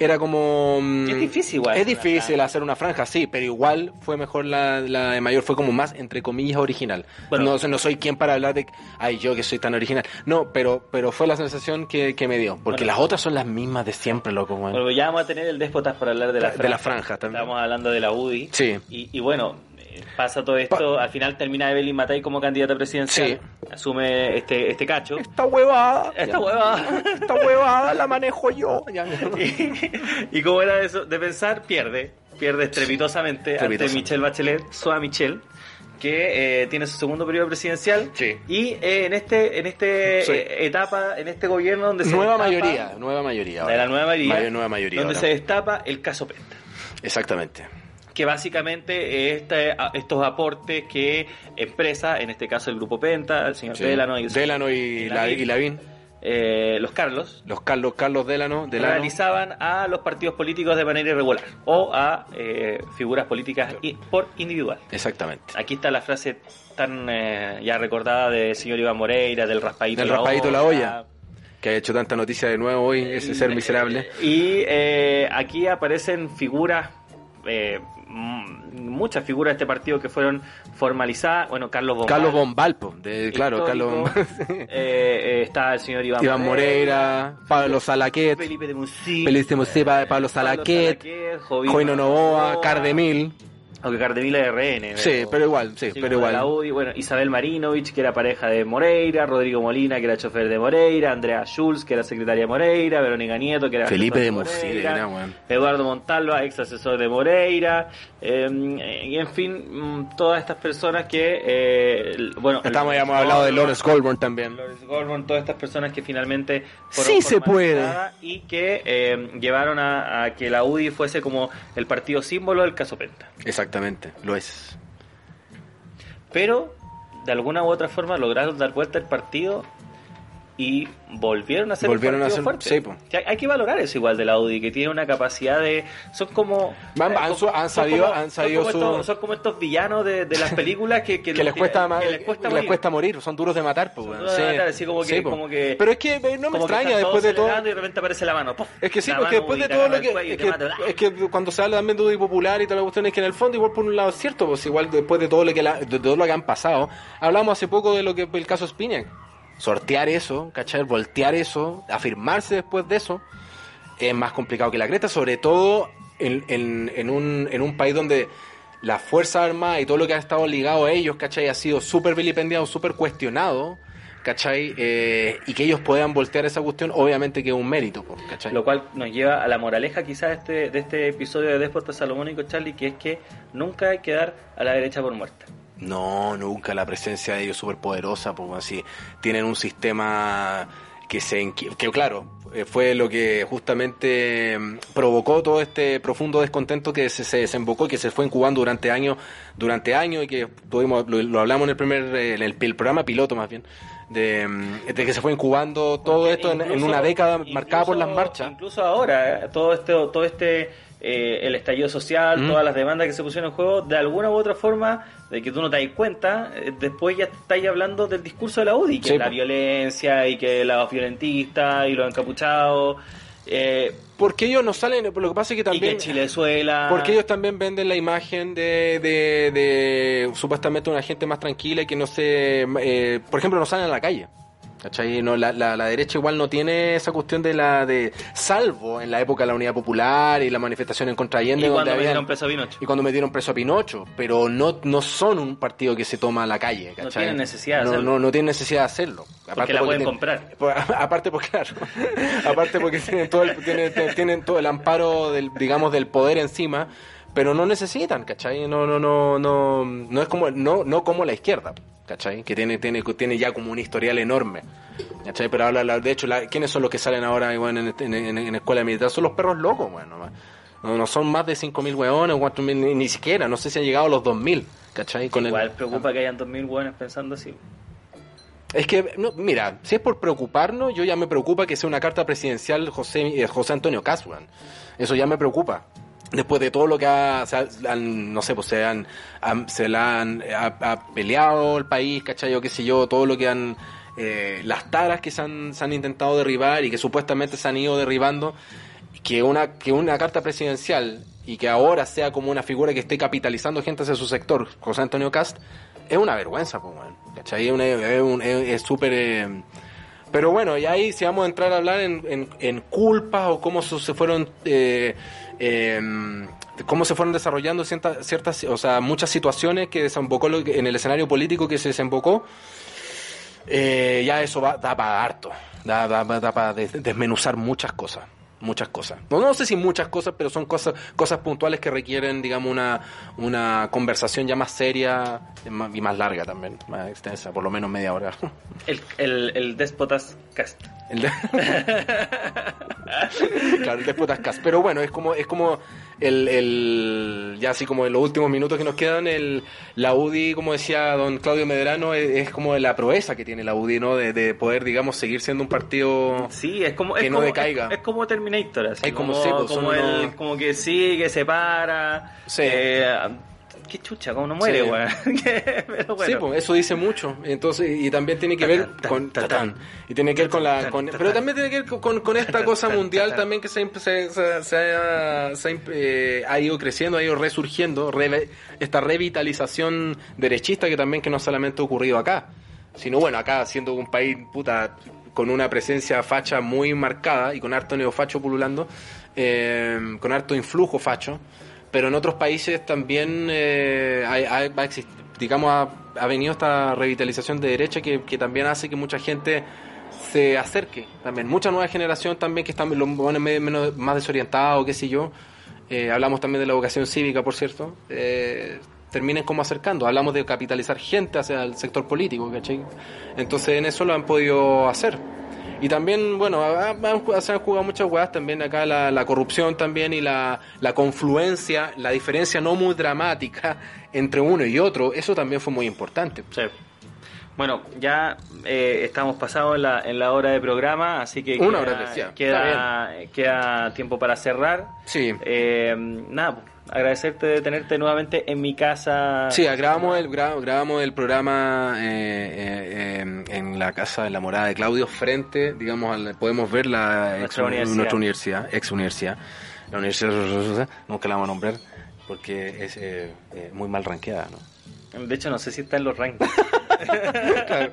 era como... mm, Es difícil igual Es hacer una difícil franja. hacer una franja, sí, pero igual fue mejor la, la de Mayor, fue como más, entre comillas, original. Bueno. no, no soy quien para hablar de, ay, yo que soy tan original. No, pero, pero fue la sensación que, que me dio, porque Bueno. las otras son las mismas de siempre, loco. Bueno, ya vamos a tener el déspotas para hablar de la De franja. la franja también. Estamos hablando de la UDI. Sí. Y, y bueno, pasa todo esto. al final termina Evelyn Matei como candidata presidencial. Asume este, este cacho. Esta huevada. Esta huevada. Esta huevada la manejo yo. Y, y como era eso de pensar, pierde. Pierde estrepitosamente ante. Michelle Bachelet, Soa Michelle, que eh, tiene su segundo periodo presidencial. Sí. Y eh, en este en este Sí. eh, etapa, en este gobierno donde se Nueva destapa- mayoría, nueva mayoría. De la nueva mayoría. Mayo- nueva mayoría. Donde ahora. se destapa el caso Penta. Exactamente. Que básicamente es este- estos aportes que empresas, en este caso el grupo Penta, el señor Sí. Delano y, Delano y, la, Lavín, y Lavín. eh, los Carlos, Los Carlos, Carlos Delano, Delano. realizaban a los partidos políticos de manera irregular o a eh, figuras políticas i- por individual. Exactamente. Aquí está la frase tan eh, ya recordada del señor Iván Moreira, del raspadito, Del raspadito la olla. Que ha hecho tanta noticia de nuevo hoy, ese ser miserable. Y aquí aparecen figuras, eh, muchas figuras de este partido que fueron formalizadas. Bueno, Carlos Bombal. Carlos Bombalpo, de, claro. Carlos Eh, eh, está el señor Iván, Iván Moreira, Pablo Salaquet, Felipe de Musí, Feliz de Musipa, Pablo Salaquet, Joino Novoa, Cardemil. Aunque Cardemil es RN. Sí, pero igual, sí, pero de igual. UDI. Bueno, Isabel Marinovich, que era pareja de Moreira, Rodrigo Molina, que era chofer de Moreira, Andrea Schulz, que era secretaria de Moreira, Verónica Nieto, que era Felipe de Moreira, weón. Eduardo Montalva, ex asesor de Moreira, eh, y en fin, mm, todas estas personas que, eh, bueno, Estamos, ya hemos hablado de Lawrence Goldborn también. Lawrence Goldborn, todas estas personas que finalmente fueron Sí se puede. y que eh, llevaron a, a que la UDI fuese como el partido símbolo del caso Penta. Exactamente, lo es. Pero de alguna u otra forma lograron dar vuelta el partido y volvieron a ser Volvieron un a ser- fuerte. sí, hay, que valorar eso igual de la UDI, que tiene una capacidad de... Son como... Eh, han han son salido- como- han son salido como su- estos, son como estos villanos de, de las películas que, que, Que les cuesta, que les cuesta les morir. cuesta morir, son duros de matar, pues, Sí. como como que- Pero es que eh, no me extraña después de todo. y de repente aparece la mano. Es que sí, La porque después de todo lo que y es, que mata. es que cuando se habla también de UDI popular y toda la cuestión es que en el fondo igual por un lado es cierto, pues igual después de todo lo que la- de todo lo que han pasado, hablamos hace poco de lo que el caso Spinac. Sortear eso, ¿cachai? Voltear eso, afirmarse después de eso, es más complicado que la creta, sobre todo en, en, un, en un país donde la Fuerza Armada y todo lo que ha estado ligado a ellos, ¿cachai? Ha sido súper vilipendiado, súper cuestionado, ¿cachai? Eh, y que ellos puedan voltear esa cuestión, obviamente que es un mérito, ¿cachai? Lo cual nos lleva a la moraleja quizás este, de este episodio de Déspota Salomónico, Charlie, que es que nunca hay que dar a la derecha por muerta. No, nunca la presencia de ellos súper poderosa, pues así, tienen un sistema que se que claro, eh, fue lo que justamente mm, provocó todo este profundo descontento que se, se desembocó y que se fue incubando durante años, durante años y que tuvimos, lo, lo hablamos en el primer, eh, en el, el programa piloto más bien, de, mm, de que se fue incubando todo esto en, una década incluso- marcada por las marchas. Incluso ahora, eh, todo este, todo este eh, el estallido social, Mm. todas las demandas que se pusieron en juego, de alguna u otra forma, de que tú no te das cuenta, eh, después ya estáis hablando del discurso de la UDI, que Sí, la po. violencia y que los violentistas y los encapuchados, eh, Porque ellos no salen, lo que pasa es que y también... que Chilezuela... Porque ellos también venden la imagen de, de, de supuestamente una gente más tranquila y que no se, eh, por ejemplo, no salen a la calle. ¿Cachai? No, la, la, la derecha igual no tiene esa cuestión de la de salvo en la época de la Unidad Popular y la manifestación en contra de Allende y cuando habían- metieron preso a Pinocho. y cuando metieron preso a Pinocho, pero no, no son un partido que se toma a la calle, No tienen necesidad de no, hacerlo. no, no tienen necesidad de hacerlo. Porque la pueden tienen- comprar. aparte porque claro, aparte porque tienen todo el, tienen, tienen todo el amparo del digamos del poder encima, pero no necesitan, ¿cachai? No no no no no es como no no como la izquierda, ¿cachai? Que tiene tiene tiene ya como un historial enorme. ¿Cachai? Pero habla, la- de hecho, la- ¿quiénes son los que salen ahora bueno, en, en, en- en escuela militar? Son los perros locos, bueno, no, no son más de 5.000 hueones, 4.000, ni, ni siquiera, no sé si han llegado a los 2.000, ¿cachai? Con el- Igual preocupa que hayan 2.000 hueones pensando así. es que, no, mira, si es por preocuparnos, yo ya me preocupa que sea una carta presidencial José, eh, José Antonio Casuan. Eso ya me preocupa. Después de todo lo que ha, no sé, pues se han, se la han ha, peleado el país, ¿cachai? O qué sé yo, todo lo que han, eh, las taras que se han, se han intentado derribar y que supuestamente se han ido derribando, que una, que una carta presidencial y que ahora sea como una figura que esté capitalizando gente hacia su sector, José Antonio Cast, es una vergüenza, pues, weón. ¿Cachai? Es súper... eh, pero bueno, y ahí si vamos a entrar a hablar en, en, culpas o cómo se fueron... eh, eh, cómo se fueron desarrollando ciertas, ciertas, o sea, muchas situaciones que desembocó en el escenario político que se desembocó, eh, ya eso va, da para harto, da, da, da para desmenuzar muchas cosas, muchas cosas. No, no sé si muchas cosas, pero son cosas, cosas puntuales que requieren, digamos, una, una conversación ya más seria y más- larga también, más extensa, por lo menos media hora. El, el, el Déspotas Cast. El de- claro, el déspota es Kass. Pero bueno, es como, es como el, el, ya así como en los últimos minutos que nos quedan, el, la UDI, como decía don Claudio Medrano, es, es como la proeza que tiene la UDI, ¿no? De, de poder, digamos, seguir siendo un partido Sí, es como, Que es no como, decaiga. Es, es como Terminator, así. Es como, como, sí, pues, como, el, unos- como que sigue, se para. Sí. eh, qué chucha, como no muere, Sí. weón. Que- Pero bueno. Sí, pues eso dice mucho. Entonces, y también tiene que ver con tatán. Y tiene que ver con la con- pero también tiene que ver con, esta cosa mundial también que se, se, se- se ha, eh, ha ido creciendo, ha ido resurgiendo, reve- esta revitalización derechista que también que no solamente ha ocurrido acá, sino bueno, acá siendo un país puta con una presencia facha muy marcada y con harto neofacho pululando, eh, con harto influjo facho, pero en otros países también eh, hay- va a exist- digamos, ha, venido esta revitalización de derecha que, que también hace que mucha gente se acerque también. Mucha nueva generación también que están lo- bueno, me- menos, más desorientados, qué sé yo. Eh, hablamos también de la vocación cívica, por cierto. Eh, terminen como acercando. Hablamos de capitalizar gente hacia el sector político, ¿cachai? Entonces en eso lo han podido hacer. Y también, bueno, se han jugado muchas weas también acá, la, la corrupción también y la, la confluencia, la diferencia no muy dramática entre uno y otro, eso también fue muy importante. Sí. Bueno, ya eh, estamos pasados en la, en la hora de programa, así que Una queda, hora queda, queda tiempo para cerrar. Sí. Eh, nada, pues, agradecerte de tenerte nuevamente en mi casa. Sí, grabamos el, gra- grabamos el programa eh, eh, eh, en la casa de la morada de Claudio, frente, digamos, al- podemos ver la ex, Nuestra universidad. nuestra universidad, ex universidad, la universidad, nunca la vamos a nombrar, porque es eh, eh, muy mal rankeada, ¿no? De hecho, no sé si está en los rankings. Claro.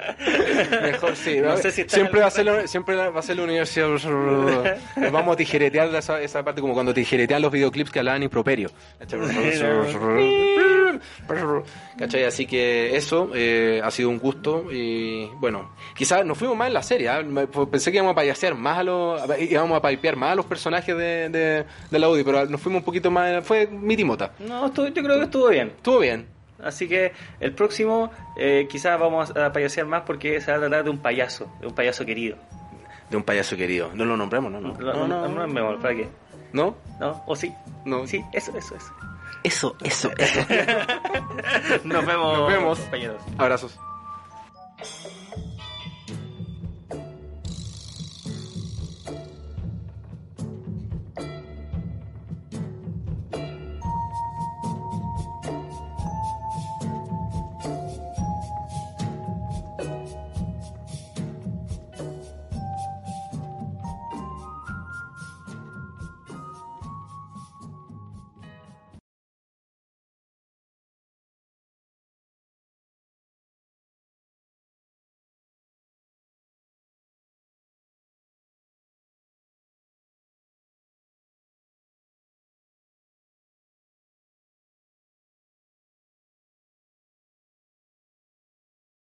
Mejor sí, No ¿no? sé si está siempre va a ser la, siempre va a ser la universidad. Vamos a tijeretear esa, esa parte como cuando tijeretean los videoclips que hablaban improperio. ¿Cachai? Así que eso eh, ha sido un gusto y bueno, quizás nos fuimos más en la serie. Me- Pensé que íbamos a payasear más a los, íbamos a paipear más a los personajes de, de, de la UDI, pero nos fuimos un poquito más. Fue mi timota. No, estuvo- yo creo que estuvo bien. Estuvo bien. Así que el próximo eh, quizás vamos a payasear más porque se va a tratar de un payaso, de un payaso querido. De un payaso querido. No lo nombramos, no, no. No, no, no, no, no, ¿para qué? ¿No? ¿No? ¿O sí? No. Sí, eso, eso, eso. Eso, eso, eso. Nos vemos, Nos vemos. compañeros. Abrazos.